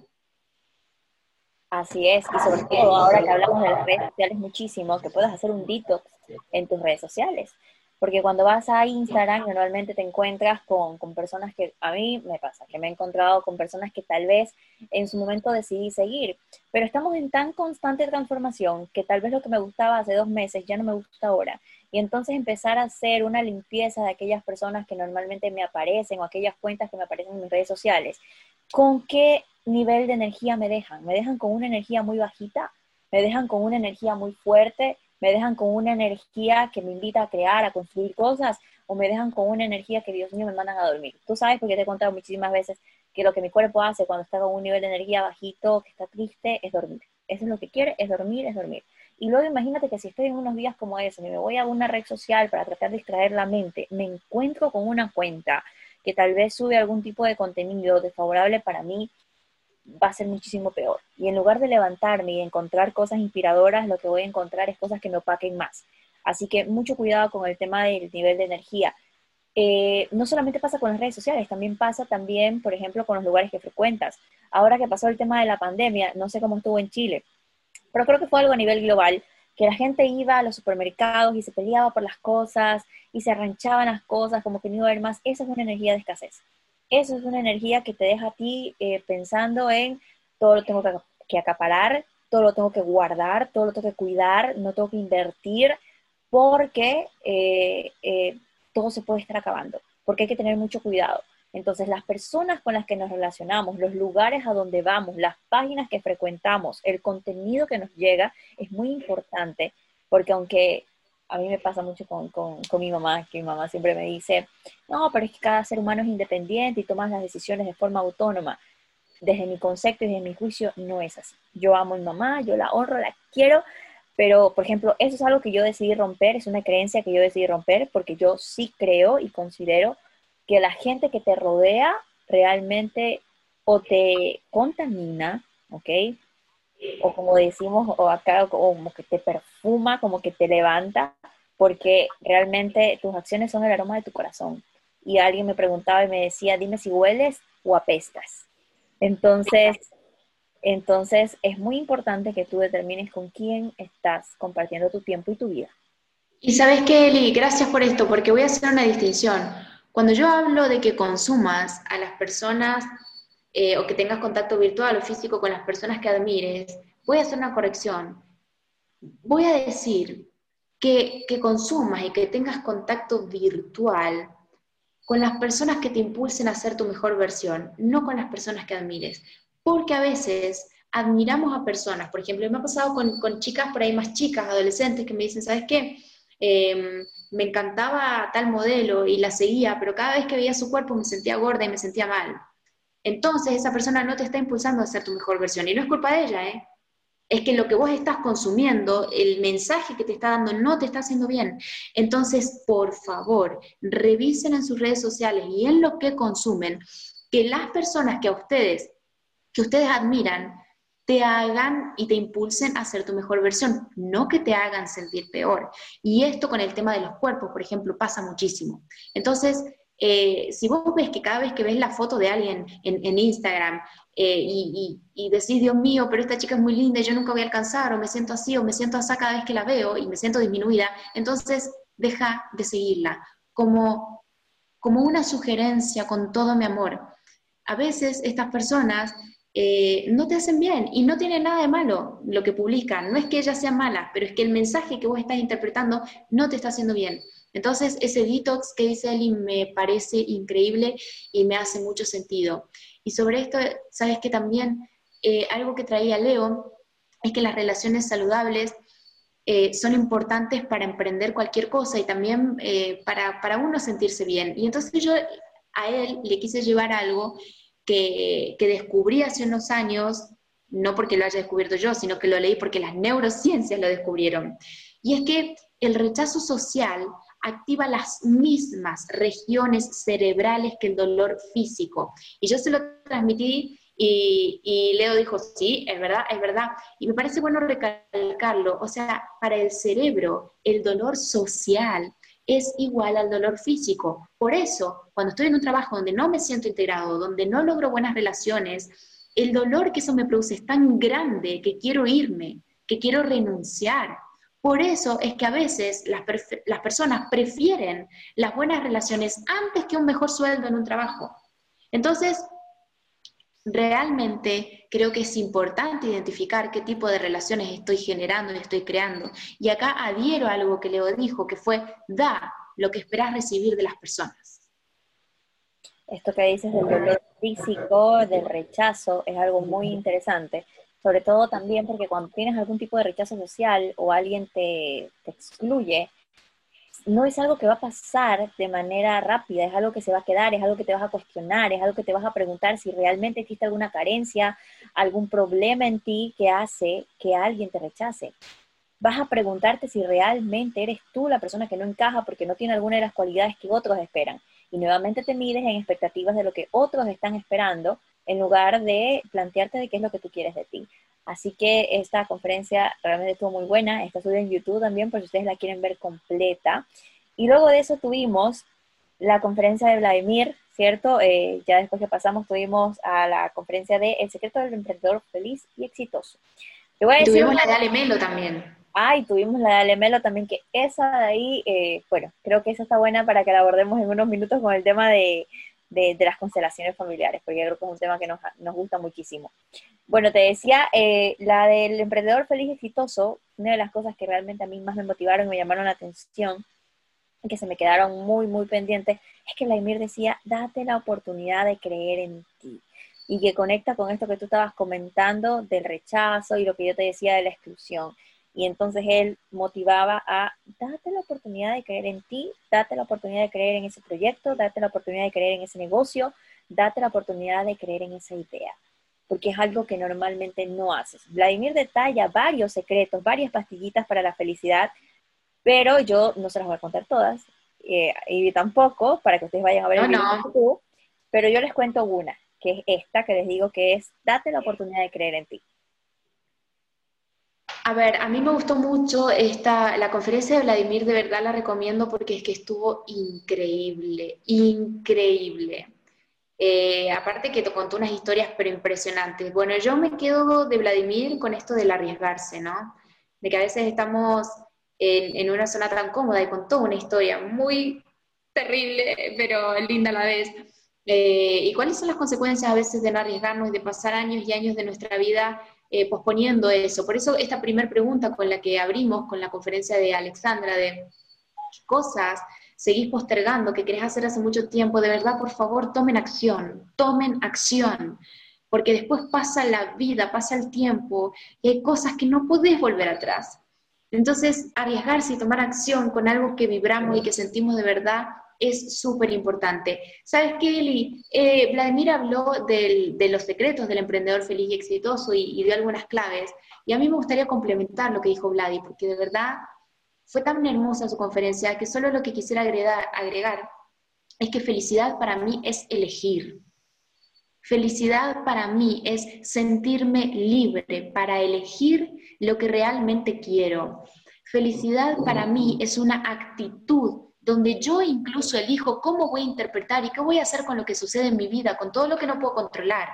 Así es, y sobre todo ahora que hablamos de las redes sociales muchísimo, que puedas hacer un detox en tus redes sociales. Porque cuando vas a Instagram normalmente te encuentras con, con, personas que a mí me pasa, que me he encontrado con personas que tal vez en su momento decidí seguir, pero estamos en tan constante transformación que tal vez lo que me gustaba hace dos meses ya no me gusta ahora. Y entonces empezar a hacer una limpieza de aquellas personas que normalmente me aparecen o aquellas cuentas que me aparecen en mis redes sociales. ¿Con qué nivel de energía me dejan? ¿Me dejan con una energía muy bajita? ¿Me dejan con una energía muy fuerte? me dejan con una energía que me invita a crear, a construir cosas, o me dejan con una energía que, Dios mío, me mandan a dormir. Tú sabes, porque te he contado muchísimas veces que lo que mi cuerpo hace cuando está con un nivel de energía bajito, que está triste, es dormir. Eso es lo que quiere, es dormir, es dormir. Y luego imagínate que si estoy en unos días como ese, me voy a una red social para tratar de distraer la mente, me encuentro con una cuenta que tal vez sube algún tipo de contenido desfavorable para mí, va a ser muchísimo peor. Y en lugar de levantarme y encontrar cosas inspiradoras, lo que voy a encontrar es cosas que me opaquen más. Así que mucho cuidado con el tema del nivel de energía. Eh, no solamente pasa con las redes sociales, también pasa también, por ejemplo, con los lugares que frecuentas. Ahora que pasó el tema de la pandemia, no sé cómo estuvo en Chile, pero creo que fue algo a nivel global, que la gente iba a los supermercados y se peleaba por las cosas y se arranchaban las cosas como que no iba a haber más. Esa es una energía de escasez eso es una energía que te deja a ti eh, pensando en todo lo tengo que, acaparar, todo lo tengo que guardar, todo lo tengo que cuidar, no tengo que invertir, porque eh, eh, todo se puede estar acabando, porque hay que tener mucho cuidado. Entonces, las personas con las que nos relacionamos, los lugares a donde vamos, las páginas que frecuentamos, el contenido que nos llega, es muy importante, porque aunque a mí me pasa mucho con, con, con, mi mamá, que mi mamá siempre me dice, no, pero es que cada ser humano es independiente y tomas las decisiones de forma autónoma. Desde mi concepto y desde mi juicio no es así. Yo amo a mi mamá, yo la honro, la quiero, pero por ejemplo, eso es algo que yo decidí romper, es una creencia que yo decidí romper porque yo sí creo y considero que la gente que te rodea realmente o te contamina, ¿ok? O como decimos, o acá como que te perfuma, como que te levanta, porque realmente tus acciones son el aroma de tu corazón. Y alguien me preguntaba y me decía, dime si hueles o apestas. Entonces, entonces es muy importante que tú determines con quién estás compartiendo tu tiempo y tu vida. Y sabes qué, Eli, gracias por esto, porque voy a hacer una distinción. Cuando yo hablo de que consumas a las personas eh, o que tengas contacto virtual o físico con las personas que admires, voy a hacer una corrección. Voy a decir que, que consumas y que tengas contacto virtual con las personas que te impulsen a ser tu mejor versión, no con las personas que admires. Porque a veces admiramos a personas, por ejemplo, me ha pasado con, con chicas por ahí más chicas, adolescentes, que me dicen, ¿sabes qué? Eh, me encantaba tal modelo y la seguía, pero cada vez que veía su cuerpo me sentía gorda y me sentía mal. Entonces esa persona no te está impulsando a ser tu mejor versión y no es culpa de ella, ¿eh? Es que lo que vos estás consumiendo, el mensaje que te está dando no te está haciendo bien. Entonces, por favor, revisen en sus redes sociales y en lo que consumen que las personas que a ustedes, que ustedes admiran, te hagan y te impulsen a ser tu mejor versión, no que te hagan sentir peor. Y esto con el tema de los cuerpos, por ejemplo, pasa muchísimo. Entonces, eh, si vos ves que cada vez que ves la foto de alguien en, Instagram eh, y, decís, Dios mío, pero esta chica es muy linda y yo nunca voy a alcanzar, o me siento así, o me siento así cada vez que la veo y me siento disminuida, entonces deja de seguirla como, como una sugerencia con todo mi amor. A veces estas personas eh, no te hacen bien y no tiene nada de malo lo que publican. No es que ella sea mala, pero es que el mensaje que vos estás interpretando no te está haciendo bien. Entonces, ese detox que dice Eli me parece increíble y me hace mucho sentido. Y sobre esto, sabes que también eh, algo que traía Leo es que las relaciones saludables eh, son importantes para emprender cualquier cosa y también para, para uno sentirse bien. Y entonces yo a él le quise llevar algo que, descubrí hace unos años, no porque lo haya descubierto yo, sino que lo leí porque las neurociencias lo descubrieron. Y es que el rechazo social activa las mismas regiones cerebrales que el dolor físico. Y yo se lo transmití y, y, Leo dijo, sí, es verdad, es verdad. Y me parece bueno recalcarlo. O sea, para el cerebro, el dolor social es igual al dolor físico. Por eso, cuando estoy en un trabajo donde no me siento integrado, donde no logro buenas relaciones, el dolor que eso me produce es tan grande que quiero irme, que quiero renunciar. Por eso es que a veces las, personas prefieren las buenas relaciones antes que un mejor sueldo en un trabajo. Entonces, realmente creo que es importante identificar qué tipo de relaciones estoy generando y estoy creando. Y acá adhiero a algo que Leo dijo, que fue, da lo que esperas recibir de las personas. Esto que dices del dolor físico, del rechazo, es algo muy interesante, sobre todo también porque cuando tienes algún tipo de rechazo social o alguien te, excluye, no es algo que va a pasar de manera rápida, es algo que se va a quedar, es algo que te vas a cuestionar, es algo que te vas a preguntar si realmente existe alguna carencia, algún problema en ti que hace que alguien te rechace. Vas a preguntarte si realmente eres tú la persona que no encaja porque no tiene alguna de las cualidades que otros esperan. Y nuevamente te mides en expectativas de lo que otros están esperando en lugar de plantearte de qué es lo que tú quieres de ti. Así que esta conferencia realmente estuvo muy buena, está subida en YouTube también por si ustedes la quieren ver completa. Y luego de eso tuvimos la conferencia de Vladimir, ¿cierto? Eh, ya después que pasamos tuvimos a la conferencia de El secreto del emprendedor feliz y exitoso. tuvimos la de Alemelo también. Ah, y tuvimos la de Alemelo también, que esa de ahí, eh, bueno, creo que esa está buena para que la abordemos en unos minutos con el tema de, de, las constelaciones familiares, porque creo que es un tema que nos, nos gusta muchísimo. Bueno, te decía, eh, la del emprendedor feliz y exitoso, una de las cosas que realmente a mí más me motivaron y me llamaron la atención que se me quedaron muy, muy pendientes, es que Vladimir decía, date la oportunidad de creer en ti. Y que conecta con esto que tú estabas comentando del rechazo y lo que yo te decía de la exclusión. Y entonces él motivaba a, date la oportunidad de creer en ti, date la oportunidad de creer en ese proyecto, date la oportunidad de creer en ese negocio, date la oportunidad de creer en esa idea, porque es algo que normalmente no haces. Vladimir detalla varios secretos, varias pastillitas para la felicidad, pero yo no se las voy a contar todas, eh, y tampoco para que ustedes vayan a ver el video pero yo les cuento una, que es esta, que les digo que es, date la oportunidad de creer en ti. A ver, a mí me gustó mucho esta, la conferencia de Vladimir, de verdad la recomiendo porque es que estuvo increíble, increíble. Eh, aparte que te contó unas historias pero impresionantes. Bueno, yo me quedo de Vladimir con esto del arriesgarse, ¿no? De que a veces estamos en, una zona tan cómoda y con toda una historia muy terrible, pero linda a la vez. Eh, ¿Y cuáles son las consecuencias a veces de no arriesgarnos y de pasar años y años de nuestra vida eh, posponiendo eso. Por eso esta primera pregunta con la que abrimos con la conferencia de Alexandra de cosas seguís postergando que querés hacer hace mucho tiempo, de verdad, por favor, tomen acción, tomen acción, porque después pasa la vida, pasa el tiempo y hay cosas que no podés volver atrás. Entonces, arriesgarse y tomar acción con algo que vibramos y que sentimos de verdad es súper importante. ¿Sabes qué, Eli? Eh, Vladimir habló de los secretos del emprendedor feliz y exitoso y, dio algunas claves. Y a mí me gustaría complementar lo que dijo Vladi, porque de verdad fue tan hermosa su conferencia que solo lo que quisiera agregar, agregar es que felicidad para mí es elegir. Felicidad para mí es sentirme libre para elegir lo que realmente quiero. Felicidad para mí es una actitud donde yo incluso elijo cómo voy a interpretar y qué voy a hacer con lo que sucede en mi vida, con todo lo que no puedo controlar.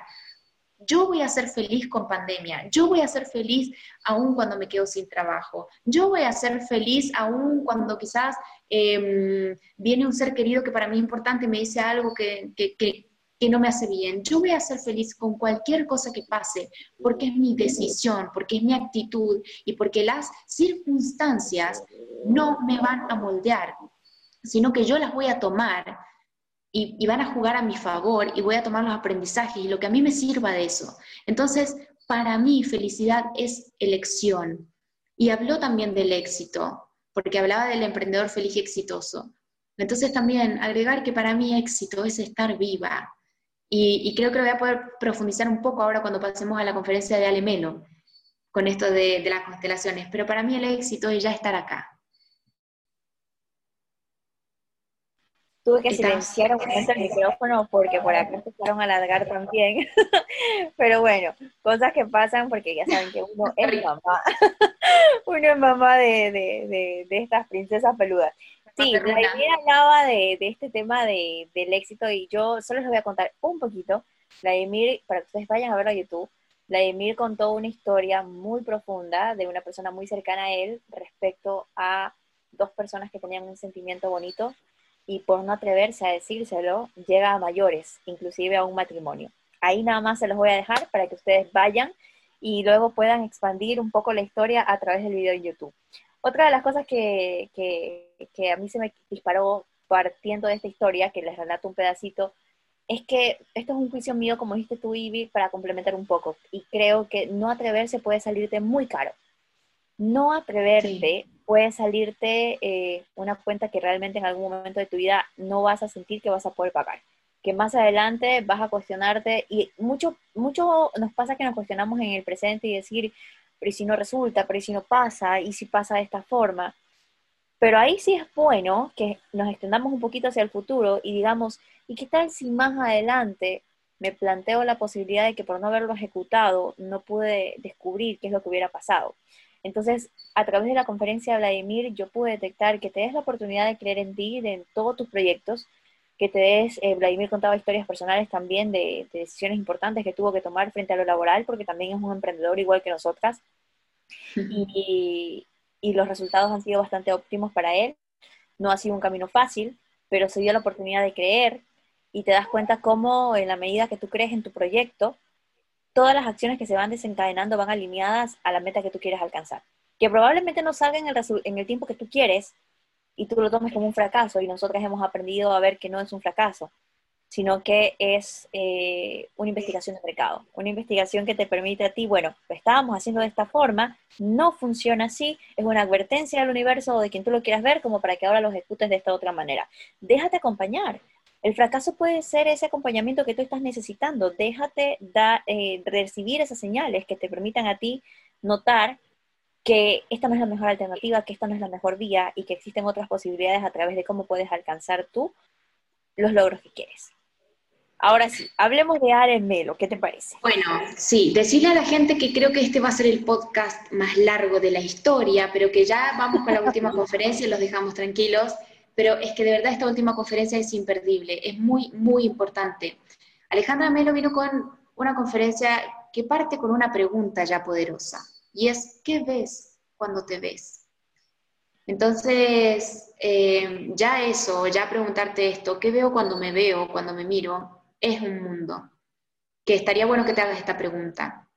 Yo voy a ser feliz con pandemia, yo voy a ser feliz aún cuando me quedo sin trabajo, yo voy a ser feliz aún cuando quizás em, viene un ser querido que para mí es importante y me dice algo que, que, que, que no me hace bien. Yo voy a ser feliz con cualquier cosa que pase, porque es mi decisión, porque es mi actitud y porque las circunstancias no me van a moldear sino que yo las voy a tomar y, van a jugar a mi favor y voy a tomar los aprendizajes y lo que a mí me sirva de eso. Entonces, para mí felicidad es elección. Y habló también del éxito, porque hablaba del emprendedor feliz y exitoso. Entonces también agregar que para mí éxito es estar viva. Y, creo que lo voy a poder profundizar un poco ahora cuando pasemos a la conferencia de Alemelo con esto de, de las constelaciones. Pero para mí el éxito es ya estar acá, Tuve que silenciar un momento el micrófono porque por acá empezaron a alargar también. <laughs> Pero bueno, cosas que pasan porque ya saben que uno es mamá. <laughs> uno es mamá de, de, de, estas princesas peludas. Sí, Vladimir hablaba de, de este tema de, del éxito y yo solo les voy a contar un poquito. Vladimir, para que ustedes vayan a verlo a YouTube, Vladimir contó una historia muy profunda de una persona muy cercana a él respecto a dos personas que tenían un sentimiento bonito y por no atreverse a decírselo, llega a mayores, inclusive a un matrimonio. Ahí nada más se los voy a dejar para que ustedes vayan y luego puedan expandir un poco la historia a través del video en YouTube. Otra de las cosas que, que, a mí se me disparó partiendo de esta historia, que les relato un pedacito, es que esto es un juicio mío, como dijiste tú, Ivy, para complementar un poco. Y creo que no atreverse puede salirte muy caro. No atreverte puede salirte eh, una cuenta que realmente en algún momento de tu vida no vas a sentir que vas a poder pagar. Que más adelante vas a cuestionarte y mucho, mucho nos pasa que nos cuestionamos en el presente y decir, pero si no resulta, pero si no pasa, y si pasa de esta forma. Pero ahí sí es bueno que nos extendamos un poquito hacia el futuro y digamos, ¿y qué tal si más adelante me planteo la posibilidad de que por no haberlo ejecutado no pude descubrir qué es lo que hubiera pasado? Entonces, a través de la conferencia de Vladimir, yo pude detectar que te des la oportunidad de creer en ti, en todos tus proyectos, que te des, eh, Vladimir contaba historias personales también de, decisiones importantes que tuvo que tomar frente a lo laboral, porque también es un emprendedor igual que nosotras, y, y los resultados han sido bastante óptimos para él. No ha sido un camino fácil, pero se dio la oportunidad de creer y te das cuenta cómo en la medida que tú crees en tu proyecto, todas las acciones que se van desencadenando van alineadas a la meta que tú quieres alcanzar. Que probablemente no salga en el, en el tiempo que tú quieres, y tú lo tomes como un fracaso y nosotras hemos aprendido a ver que no es un fracaso, sino que es eh, una investigación de mercado, una investigación que te permite a ti, bueno, lo estábamos haciendo de esta forma, no funciona así, es una advertencia al universo o de quien tú lo quieras ver como para que ahora lo ejecutes de esta otra manera. Déjate acompañar. El fracaso puede ser ese acompañamiento que tú estás necesitando. Déjate eh, recibir esas señales que te permitan a ti notar que esta no es la mejor alternativa, que esta no es la mejor vía y que existen otras posibilidades a través de cómo puedes alcanzar tú los logros que quieres. Ahora sí, hablemos de Aren Melo, ¿qué te parece? Bueno, sí, decirle a la gente que creo que este va a ser el podcast más largo de la historia, pero que ya vamos con la última <laughs> conferencia y los dejamos tranquilos, pero es que de verdad esta última conferencia es imperdible, es muy, muy importante. Alejandra Melo vino con una conferencia que parte con una pregunta ya poderosa, y es, ¿qué ves cuando te ves? Entonces, eh, ya eso, ya preguntarte esto, ¿qué veo cuando me veo, cuando me miro? es un mundo? Que estaría bueno que te hagas esta pregunta.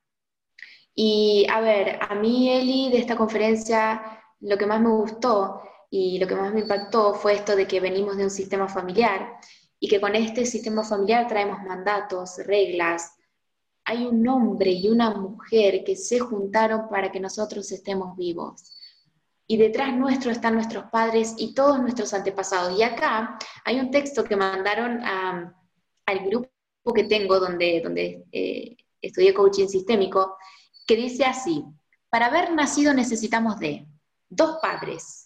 Y a ver, a mí, Eli, de esta conferencia, lo que más me gustó y lo que más me impactó fue esto de que venimos de un sistema familiar y que con este sistema familiar traemos mandatos, reglas. Hay un hombre y una mujer que se juntaron para que nosotros estemos vivos. Y detrás nuestro están nuestros padres y todos nuestros antepasados. Y acá hay un texto que mandaron a al grupo que tengo donde, donde eh, estudié coaching sistémico, que dice así, para haber nacido necesitamos de dos padres,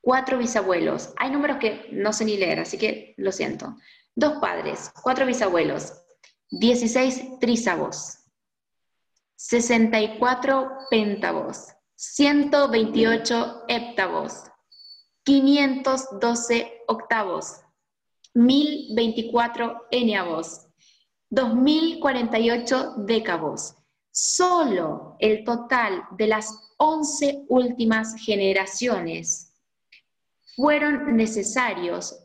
cuatro bisabuelos, hay números que no sé ni leer, así que lo siento, dos padres, cuatro bisabuelos, 16 trísavos, 64 pentavos, 128 heptavos, 512 octavos, 1024 eniavos, 2048 décavos. Solo el total de las 11 últimas generaciones fueron necesarios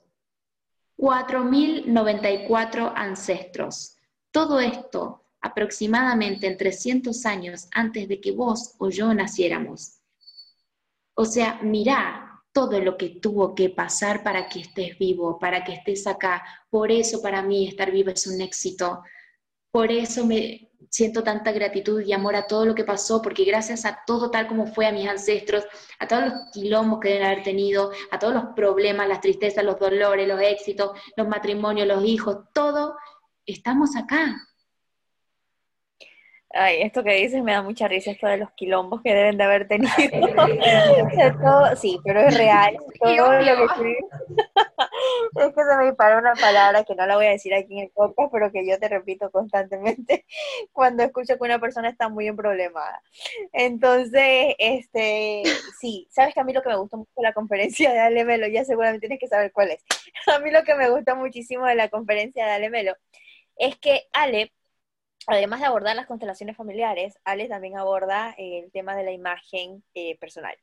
4.094 ancestros. Todo esto aproximadamente en 300 años antes de que vos o yo naciéramos. O sea, mirá todo lo que tuvo que pasar para que estés vivo, para que estés acá. Por eso para mí estar vivo es un éxito. Por eso me siento tanta gratitud y amor a todo lo que pasó, porque gracias a todo tal como fue a mis ancestros, a todos los quilombos que deben haber tenido, a todos los problemas, las tristezas, los dolores, los éxitos, los matrimonios, los hijos, todo, estamos acá. Ay, esto que dices me da mucha risa, esto de los quilombos que deben de haber tenido. <laughs> sí, pero es real. Todo lo que es que se me disparó una palabra que no la voy a decir aquí en el podcast, pero que yo te repito constantemente <laughs> cuando escucho que una persona está muy en problemada. Entonces, este, sí, sabes que a mí lo que me gustó mucho de la conferencia de Ale Melo, ya seguramente tienes que saber cuál es. <laughs> A mí lo que me gusta muchísimo de la conferencia de Ale Melo es que Ale además de abordar las constelaciones familiares, Ale también aborda eh, el tema de la imagen eh, personal.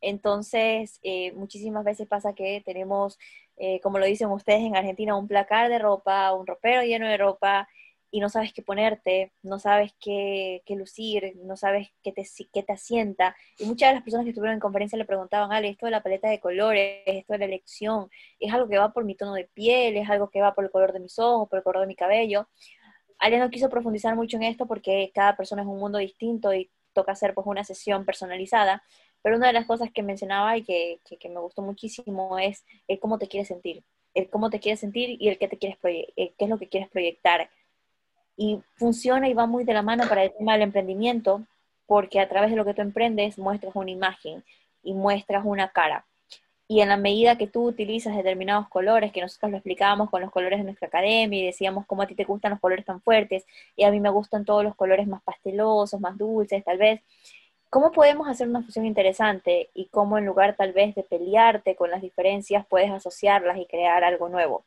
Entonces, eh, muchísimas veces pasa que tenemos, como lo dicen ustedes en Argentina, un placar de ropa, un ropero lleno de ropa, y no sabes qué ponerte, no sabes qué, lucir, no sabes qué te, qué asienta. Y muchas de las personas que estuvieron en conferencia le preguntaban, Ale, esto de la paleta de colores, esto de la elección, ¿es algo que va por mi tono de piel? ¿Es algo que va por el color de mis ojos, por el color de mi cabello? Ale no quiso profundizar mucho en esto porque cada persona es un mundo distinto y toca hacer pues una sesión personalizada, pero una de las cosas que mencionaba y que, me gustó muchísimo es el cómo te quieres sentir, el cómo te quieres sentir y el qué, te quieres qué es lo que quieres proyectar. Y funciona y va muy de la mano para el tema del emprendimiento, porque a través de lo que tú emprendes muestras una imagen y muestras una cara y en la medida que tú utilizas determinados colores, que nosotros lo explicábamos con los colores de nuestra academia y decíamos cómo a ti te gustan los colores tan fuertes y a mí me gustan todos los colores más pastelosos, más dulces, tal vez, ¿cómo podemos hacer una fusión interesante y cómo en lugar tal vez de pelearte con las diferencias puedes asociarlas y crear algo nuevo?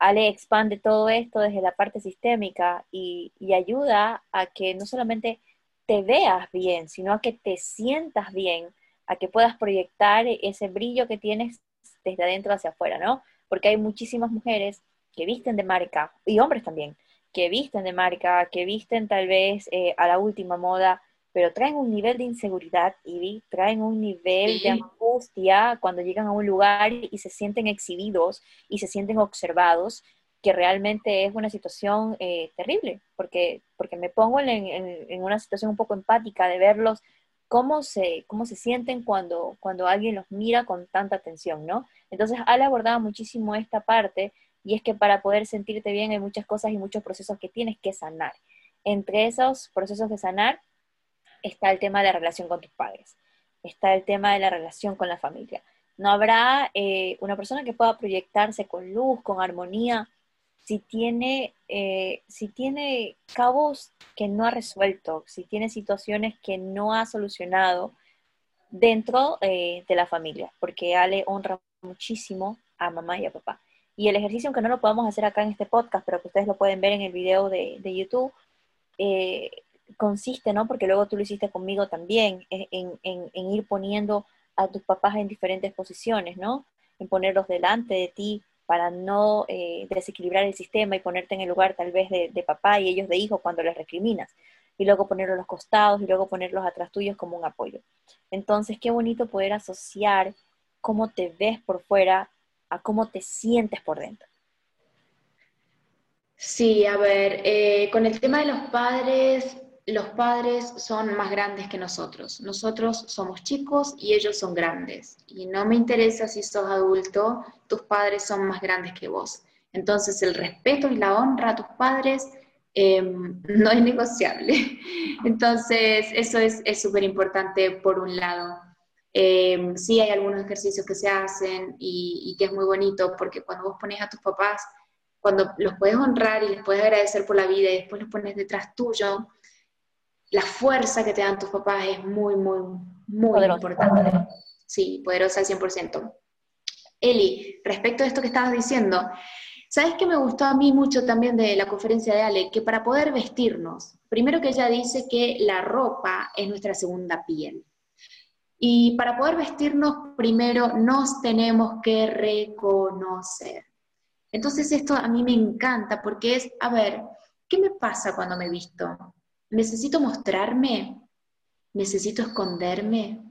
Ale expande todo esto desde la parte sistémica y, ayuda a que no solamente te veas bien, sino a que te sientas bien a que puedas proyectar ese brillo que tienes desde adentro hacia afuera, ¿no? Porque hay muchísimas mujeres que visten de marca, y hombres también, que visten de marca, que visten tal vez eh, a la última moda, pero traen un nivel de inseguridad, y traen un nivel de angustia cuando llegan a un lugar y se sienten exhibidos y se sienten observados, que realmente es una situación eh, terrible, porque, porque me pongo en, en, una situación un poco empática de verlos cómo se, cómo se sienten cuando, cuando alguien los mira con tanta atención, ¿no? Entonces, Ale abordaba muchísimo esta parte y es que para poder sentirte bien hay muchas cosas y muchos procesos que tienes que sanar. Entre esos procesos de sanar está el tema de la relación con tus padres, está el tema de la relación con la familia. No habrá eh, una persona que pueda proyectarse con luz, con armonía, si tiene, eh, si tiene cabos que no ha resuelto, si tiene situaciones que no ha solucionado dentro eh, de la familia, porque Ale honra muchísimo a mamá y a papá. Y el ejercicio, aunque no lo podamos hacer acá en este podcast, pero que ustedes lo pueden ver en el video de, de YouTube, consiste, ¿no? Porque luego tú lo hiciste conmigo también, en, en, en, ir poniendo a tus papás en diferentes posiciones, ¿no? En ponerlos delante de ti para no eh, desequilibrar el sistema y ponerte en el lugar tal vez de, de, papá y ellos de hijo cuando les recriminas. Y luego ponerlos a los costados y luego ponerlos atrás tuyos como un apoyo. Entonces, qué bonito poder asociar cómo te ves por fuera a cómo te sientes por dentro. Sí, a ver, eh, con el tema de los padres, los padres son más grandes que nosotros. Nosotros somos chicos y ellos son grandes. Y no me interesa si sos adulto, tus padres son más grandes que vos. Entonces el respeto y la honra a tus padres em, no es negociable. <laughs> Entonces eso es súper importante por un lado. Em, sí hay algunos ejercicios que se hacen y, y que es muy bonito porque cuando vos pones a tus papás cuando los puedes honrar y les puedes agradecer por la vida y después los pones detrás tuyo, la fuerza que te dan tus papás es muy, muy, muy importante. Sí, poderosa al 100%. Eli, respecto a esto que estabas diciendo, ¿sabes qué me gustó a mí mucho también de la conferencia de Ale? Que para poder vestirnos, primero que ella dice que la ropa es nuestra segunda piel. Y para poder vestirnos, primero nos tenemos que reconocer. Entonces esto a mí me encanta porque es, a ver, ¿qué me pasa cuando me visto? ¿Necesito mostrarme? ¿Necesito esconderme?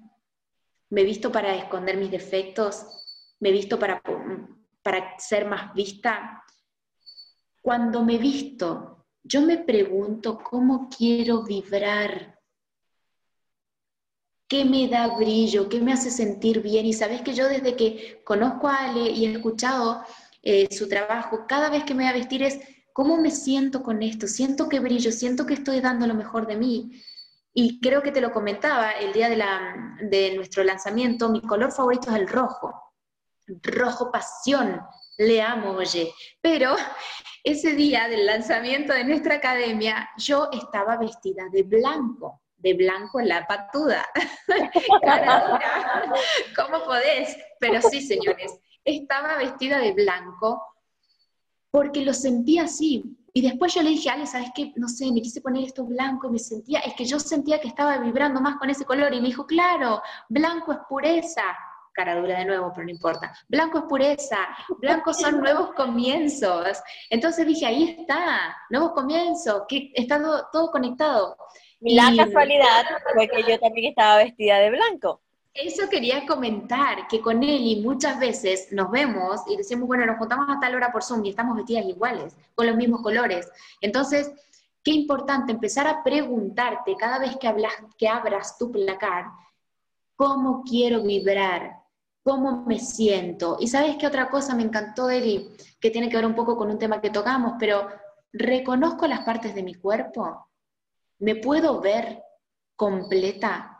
¿Me visto para esconder mis defectos? ¿Me visto para, para ser más vista? Cuando me visto, yo me pregunto cómo quiero vibrar. ¿Qué me da brillo? ¿Qué me hace sentir bien? Y sabes que yo desde que conozco a Ale y he escuchado eh, su trabajo, cada vez que me voy a vestir es cómo me siento con esto, siento que brillo, siento que estoy dando lo mejor de mí. Y creo que te lo comentaba el día de, nuestro lanzamiento, mi color favorito es el rojo, rojo pasión, le amo, oye. Pero <laughs> ese día del lanzamiento de nuestra academia, yo estaba vestida de blanco, de blanco la patuda. <laughs> ¿Cómo podés? Pero sí, señores, estaba vestida de blanco porque lo sentía así. Y después yo le dije, Ale, ¿sabes qué? No sé, me quise poner esto blanco, me sentía, es que yo sentía que estaba vibrando más con ese color. Y me dijo, claro, blanco es pureza. Cara dura de nuevo, pero no importa. Blanco es pureza, blanco son nuevos comienzos. Entonces dije, ahí está, nuevos comienzos, que está todo, todo conectado. La casualidad fue que yo también estaba vestida de blanco. Eso quería comentar, que con Eli muchas veces nos vemos y decimos, bueno, nos juntamos a tal hora por Zoom y estamos vestidas iguales, con los mismos colores. Entonces, qué importante empezar a preguntarte cada vez que, hablas, que abras tu placar, ¿cómo quiero vibrar? ¿Cómo me siento? Y sabes qué otra cosa me encantó, Eli, que tiene que ver un poco con un tema que tocamos, pero reconozco las partes de mi cuerpo, me puedo ver completa,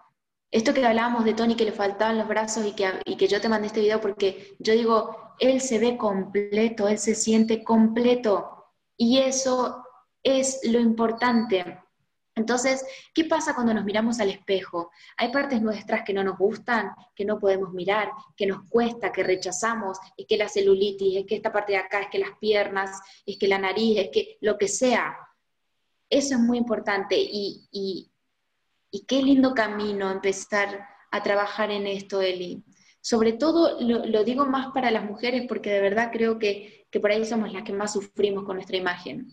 esto que hablábamos de Tony, que le faltaban los brazos y que, y que yo te mandé este video porque yo digo, él se ve completo, él se siente completo. Y eso es lo importante. Entonces, ¿qué pasa cuando nos miramos al espejo? Hay partes nuestras que no nos gustan, que no podemos mirar, que nos cuesta, que rechazamos, es que la celulitis, es que esta parte de acá, es que las piernas, es que la nariz, es que lo que sea. Eso es muy importante y, y y qué lindo camino empezar a trabajar en esto, Eli. Sobre todo lo, digo más para las mujeres porque de verdad creo que, por ahí somos las que más sufrimos con nuestra imagen.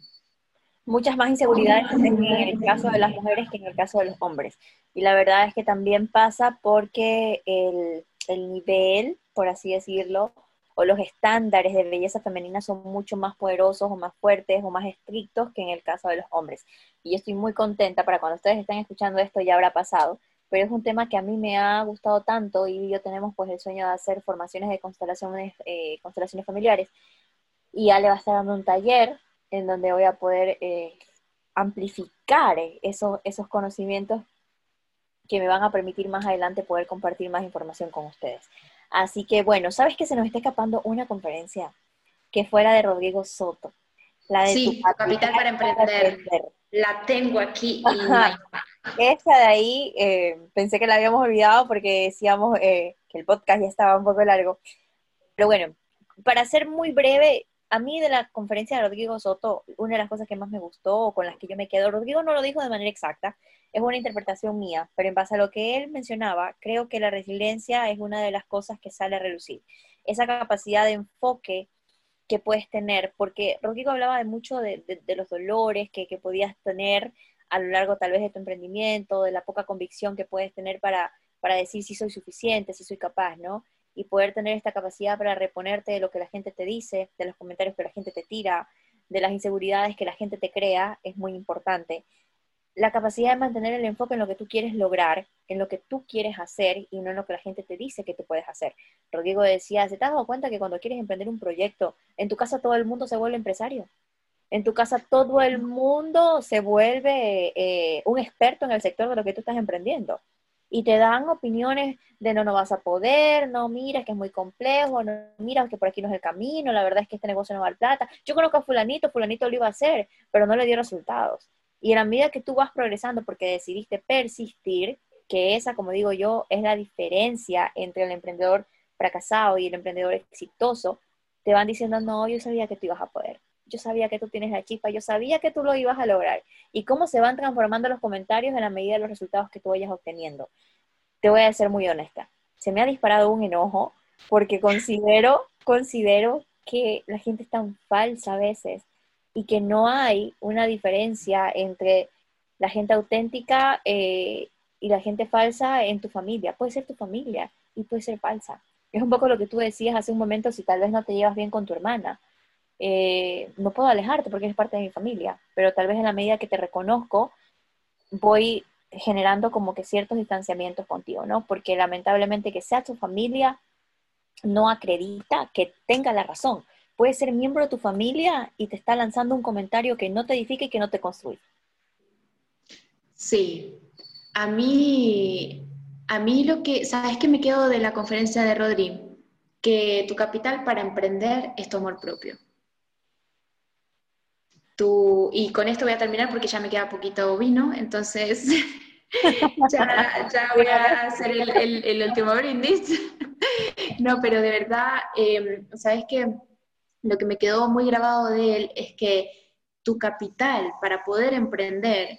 muchas más inseguridades en el caso de las mujeres que en el caso de los hombres. Y la verdad es que también pasa porque el, el nivel, por así decirlo, o los estándares de belleza femenina son mucho más poderosos o más fuertes o más estrictos que en el caso de los hombres. Y yo estoy muy contenta para cuando ustedes estén escuchando esto ya habrá pasado, pero es un tema que a mí me ha gustado tanto y yo tenemos pues el sueño de hacer formaciones de constelaciones, eh, constelaciones familiares y ya le va a estar dando un taller en donde voy a poder eh, amplificar esos, esos conocimientos que me van a permitir más adelante poder compartir más información con ustedes. Así que bueno, ¿sabes que se nos está escapando una conferencia que fuera de Rodrigo Soto? La de sí, tu capital, para emprender. La tengo aquí. Esa de ahí eh, pensé que la habíamos olvidado porque decíamos eh, que el podcast ya estaba un poco largo. Pero bueno, para ser muy breve, a mí de la conferencia de Rodrigo Soto, una de las cosas que más me gustó o con las que yo me quedo, Rodrigo no lo dijo de manera exacta, es una interpretación mía, pero en base a lo que él mencionaba, creo que la resiliencia es una de las cosas que sale a relucir. Esa capacidad de enfoque que puedes tener, porque Rodrigo hablaba de mucho de, los dolores que, que, podías tener a lo largo tal vez de tu emprendimiento, de la poca convicción que puedes tener para, para decir si soy suficiente, si soy capaz, ¿no? Y poder tener esta capacidad para reponerte de lo que la gente te dice, de los comentarios que la gente te tira, de las inseguridades que la gente te crea, es muy importante la capacidad de mantener el enfoque en lo que tú quieres lograr, en lo que tú quieres hacer y no en lo que la gente te dice que te puedes hacer. Rodrigo decía, ¿se te has dado cuenta que cuando quieres emprender un proyecto, en tu casa todo el mundo se vuelve empresario? En tu casa todo el mundo se vuelve eh, un experto en el sector de lo que tú estás emprendiendo. Y te dan opiniones de no, no vas a poder, no, mira, que es muy complejo, no, mira, que por aquí no es el camino, la verdad es que este negocio no vale plata. Yo conozco a fulanito, fulanito lo iba a hacer, pero no le dio resultados. Y en la medida que tú vas progresando porque decidiste persistir, que esa, como digo yo, es la diferencia entre el emprendedor fracasado y el emprendedor exitoso, te van diciendo, no, yo sabía que tú ibas a poder, yo sabía que tú tienes la chispa, yo sabía que tú lo ibas a lograr. Y cómo se van transformando los comentarios en la medida de los resultados que tú vayas obteniendo. Te voy a ser muy honesta. Se me ha disparado un enojo porque considero, considero que la gente es tan falsa a veces y que no hay una diferencia entre la gente auténtica eh, y la gente falsa en tu familia. Puede ser tu familia y puede ser falsa. Es un poco lo que tú decías hace un momento, si tal vez no te llevas bien con tu hermana. Eh, no puedo alejarte porque eres parte de mi familia, pero tal vez en la medida que te reconozco, voy generando como que ciertos distanciamientos contigo, ¿no? Porque lamentablemente que sea tu familia no acredita que tenga la razón puede ser miembro de tu familia y te está lanzando un comentario que no te edifica y que no te construye. Sí, a mí, a mí lo que, ¿sabes que me quedo de la conferencia de Rodri? Que tu capital para emprender es tu amor propio. Tu, y con esto voy a terminar porque ya me queda poquito vino, entonces <laughs> ya, voy a hacer el, último brindis. <laughs> no, pero de verdad, eh, ¿sabes qué? lo que me quedó muy grabado de él es que tu capital para poder emprender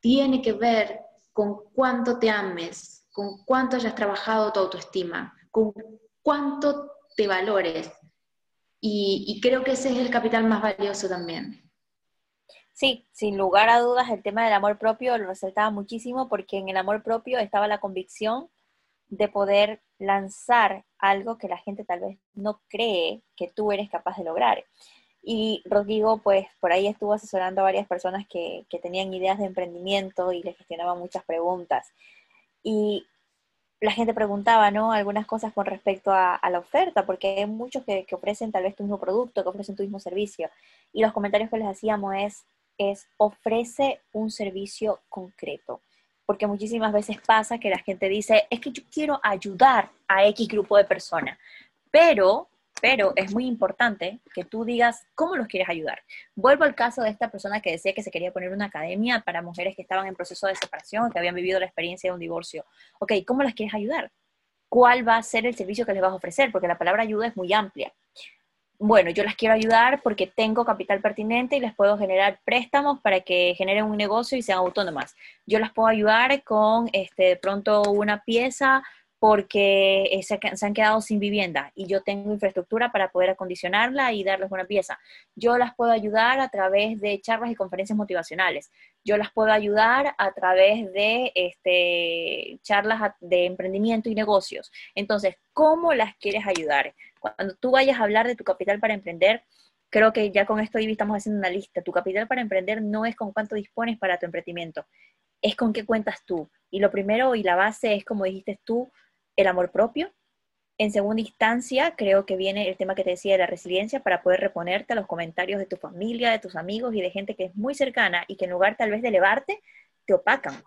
tiene que ver con cuánto te ames, con cuánto hayas trabajado tu autoestima, con cuánto te valores. Y, creo que ese es el capital más valioso también. Sí, sin lugar a dudas, el tema del amor propio lo resaltaba muchísimo porque en el amor propio estaba la convicción de poder lanzar algo que la gente tal vez no cree que tú eres capaz de lograr. Y Rodrigo, pues por ahí estuvo asesorando a varias personas que, tenían ideas de emprendimiento y les gestionaba muchas preguntas. Y la gente preguntaba, ¿no? Algunas cosas con respecto a, la oferta, porque hay muchos que, que, ofrecen tal vez tu mismo producto, que ofrecen tu mismo servicio. Y los comentarios que les hacíamos es, es ofrece un servicio concreto porque muchísimas veces pasa que la gente dice, es que yo quiero ayudar a X grupo de personas, pero, pero es muy importante que tú digas cómo los quieres ayudar. Vuelvo al caso de esta persona que decía que se quería poner una academia para mujeres que estaban en proceso de separación, que habían vivido la experiencia de un divorcio. Ok, ¿cómo las quieres ayudar? ¿Cuál va a ser el servicio que les vas a ofrecer? Porque la palabra ayuda es muy amplia bueno, yo las quiero ayudar porque tengo capital pertinente y les puedo generar préstamos para que generen un negocio y sean autónomas. Yo las puedo ayudar con este, de pronto una pieza porque eh, se, han quedado sin vivienda y yo tengo infraestructura para poder acondicionarla y darles una pieza. Yo las puedo ayudar a través de charlas y conferencias motivacionales. Yo las puedo ayudar a través de este, charlas de emprendimiento y negocios. Entonces, ¿cómo las quieres ayudar? Cuando tú vayas a hablar de tu capital para emprender, creo que ya con esto estamos haciendo una lista. Tu capital para emprender no es con cuánto dispones para tu emprendimiento, es con qué cuentas tú. Y lo primero y la base es, como dijiste tú, el amor propio. En segunda instancia, creo que viene el tema que te decía de la resiliencia para poder reponerte a los comentarios de tu familia, de tus amigos y de gente que es muy cercana y que en lugar tal vez de elevarte, te opacan.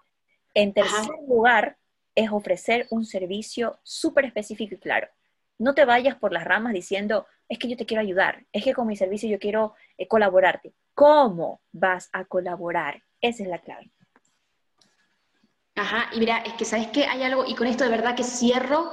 En tercer lugar, es ofrecer un servicio súper específico y claro. No te vayas por las ramas diciendo, es que yo te quiero ayudar, es que con mi servicio yo quiero eh, colaborarte. ¿Cómo vas a colaborar? Esa es la clave. Ajá, y mira, es que sabes que hay algo, y con esto de verdad que cierro,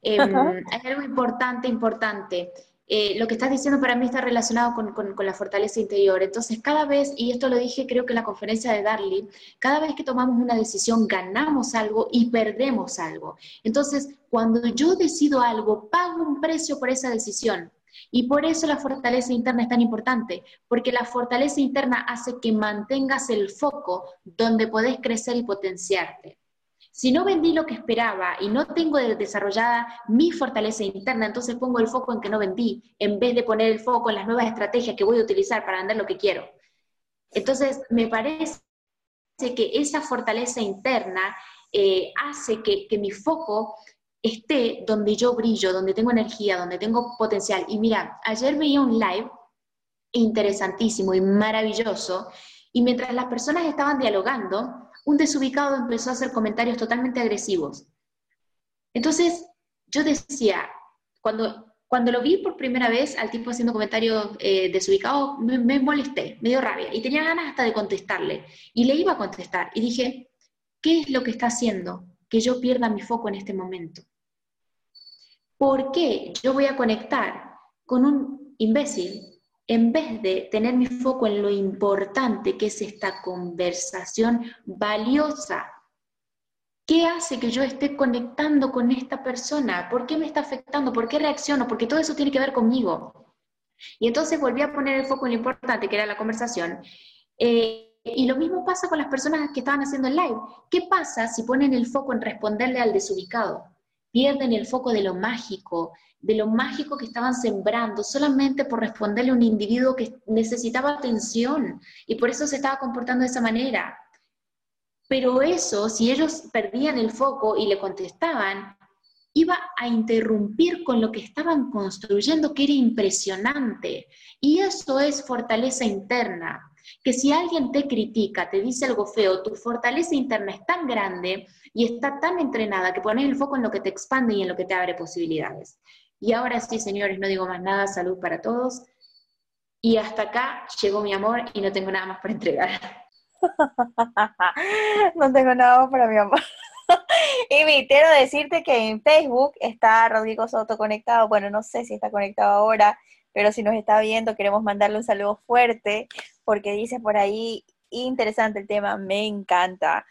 em, hay algo importante, importante. Eh, lo que estás diciendo para mí está relacionado con, la fortaleza interior. Entonces, cada vez, y esto lo dije creo que en la conferencia de Darly, cada vez que tomamos una decisión ganamos algo y perdemos algo. Entonces, cuando yo decido algo, pago un precio por esa decisión. Y por eso la fortaleza interna es tan importante, porque la fortaleza interna hace que mantengas el foco donde podés crecer y potenciarte. Si no vendí lo que esperaba y no tengo desarrollada mi fortaleza interna, entonces pongo el foco en que no vendí, en vez de poner el foco en las nuevas estrategias que voy a utilizar para vender lo que quiero. Entonces, me parece que esa fortaleza interna eh, hace que, que mi foco esté donde yo brillo, donde tengo energía, donde tengo potencial. Y mira, ayer veía un live interesantísimo y maravilloso, y mientras las personas estaban dialogando, un desubicado empezó a hacer comentarios totalmente agresivos. Entonces, yo decía, cuando, cuando lo vi por primera vez al tipo haciendo comentarios eh, desubicados, me, me molesté, me dio rabia, y tenía ganas hasta de contestarle, y le iba a contestar, y dije, ¿qué es lo que está haciendo que yo pierda mi foco en este momento? ¿Por qué yo voy a conectar con un imbécil en vez de tener mi foco en lo importante que es esta conversación valiosa? ¿Qué hace que yo esté conectando con esta persona? ¿Por qué me está afectando? ¿Por qué reacciono? Porque todo eso tiene que ver conmigo. Y entonces volví a poner el foco en lo importante, que era la conversación. Eh, y lo mismo pasa con las personas que estaban haciendo el live. ¿Qué pasa si ponen el foco en responderle al desubicado? Pierden el foco de lo mágico, de lo mágico que estaban sembrando, solamente por responderle a un individuo que necesitaba atención y por eso se estaba comportando de esa manera. Pero eso, si ellos perdían el foco y le contestaban, iba a interrumpir con lo que estaban construyendo, que era impresionante. Y eso es fortaleza interna que si alguien te critica, te dice algo feo, tu fortaleza interna es tan grande y está tan entrenada que pones el foco en lo que te expande y en lo que te abre posibilidades. Y ahora sí, señores, no digo más nada, salud para todos. Y hasta acá llegó mi amor y no tengo nada más para entregar. <laughs> no tengo nada más para mi amor. <laughs> y quiero decirte que en Facebook está Rodrigo Soto conectado. Bueno, no sé si está conectado ahora, pero si nos está viendo, queremos mandarle un saludo fuerte porque dice por ahí, interesante el tema, me encanta.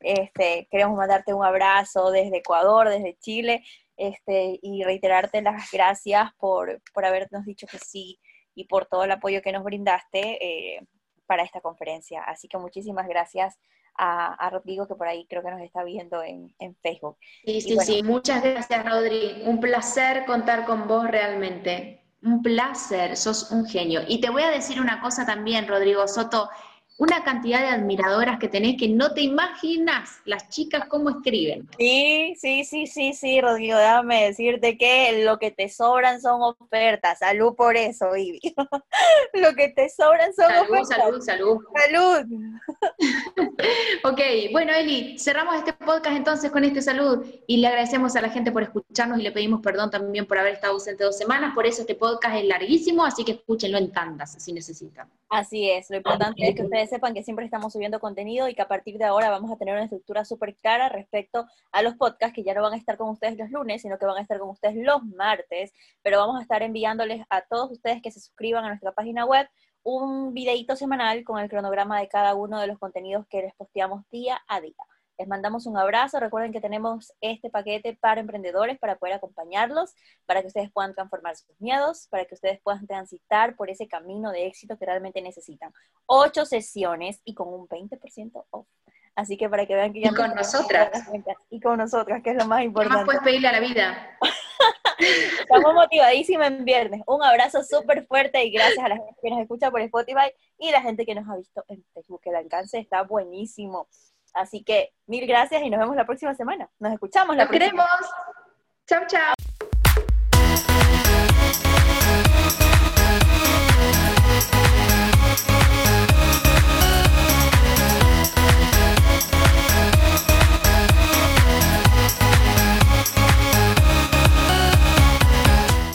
Este, queremos mandarte un abrazo desde Ecuador, desde Chile, este, y reiterarte las gracias por, por habernos dicho que sí y por todo el apoyo que nos brindaste eh, para esta conferencia. Así que muchísimas gracias a, Rodrigo, que por ahí creo que nos está viendo en, Facebook. Sí, sí, sí, muchas gracias, Rodri. Un placer contar con vos realmente. Un placer, sos un genio. Y te voy a decir una cosa también, Rodrigo Soto, una cantidad de admiradoras que tenés que no te imaginas las chicas cómo escriben. Sí, sí, sí, sí, sí, Rodrigo, déjame decirte que lo que te sobran son ofertas. Salud por eso, Vivi. <laughs> lo que te sobran son ofertas. Salud, salud, salud. <laughs> ok, bueno, Eli, cerramos este podcast entonces con este salud y le agradecemos a la gente por escucharnos y le pedimos perdón también por haber estado ausente dos semanas. Por eso este podcast es larguísimo, así que escúchenlo en tandas si necesitan. Así es, lo importante es que ustedes sepan que siempre estamos subiendo contenido y que a partir de ahora vamos a tener una estructura súper clara respecto a los podcasts que ya no van a estar con ustedes los lunes, sino que van a estar con ustedes los martes, pero vamos a estar enviándoles a todos ustedes que se suscriban a nuestra página web un videíto semanal con el cronograma de cada uno de los contenidos que les posteamos día a día. Les mandamos un abrazo. Recuerden que tenemos este paquete para emprendedores para poder acompañarlos, para que ustedes puedan transformar sus miedos, para que ustedes puedan transitar por ese camino de éxito que realmente necesitan. Ocho sesiones y con un 20% off. Así que para que vean que ya... Y con nosotras. Y con nosotras, que es lo más importante. ¿Qué más puedes pedirle a la vida? <laughs> Estamos motivadísimos en viernes. Un abrazo súper fuerte y gracias a la gente que nos escucha por Spotify y la gente que nos ha visto en Facebook. El alcance está buenísimo. Así que mil gracias y nos vemos la próxima semana. Nos escuchamos la próxima. queremos. Chao, chao.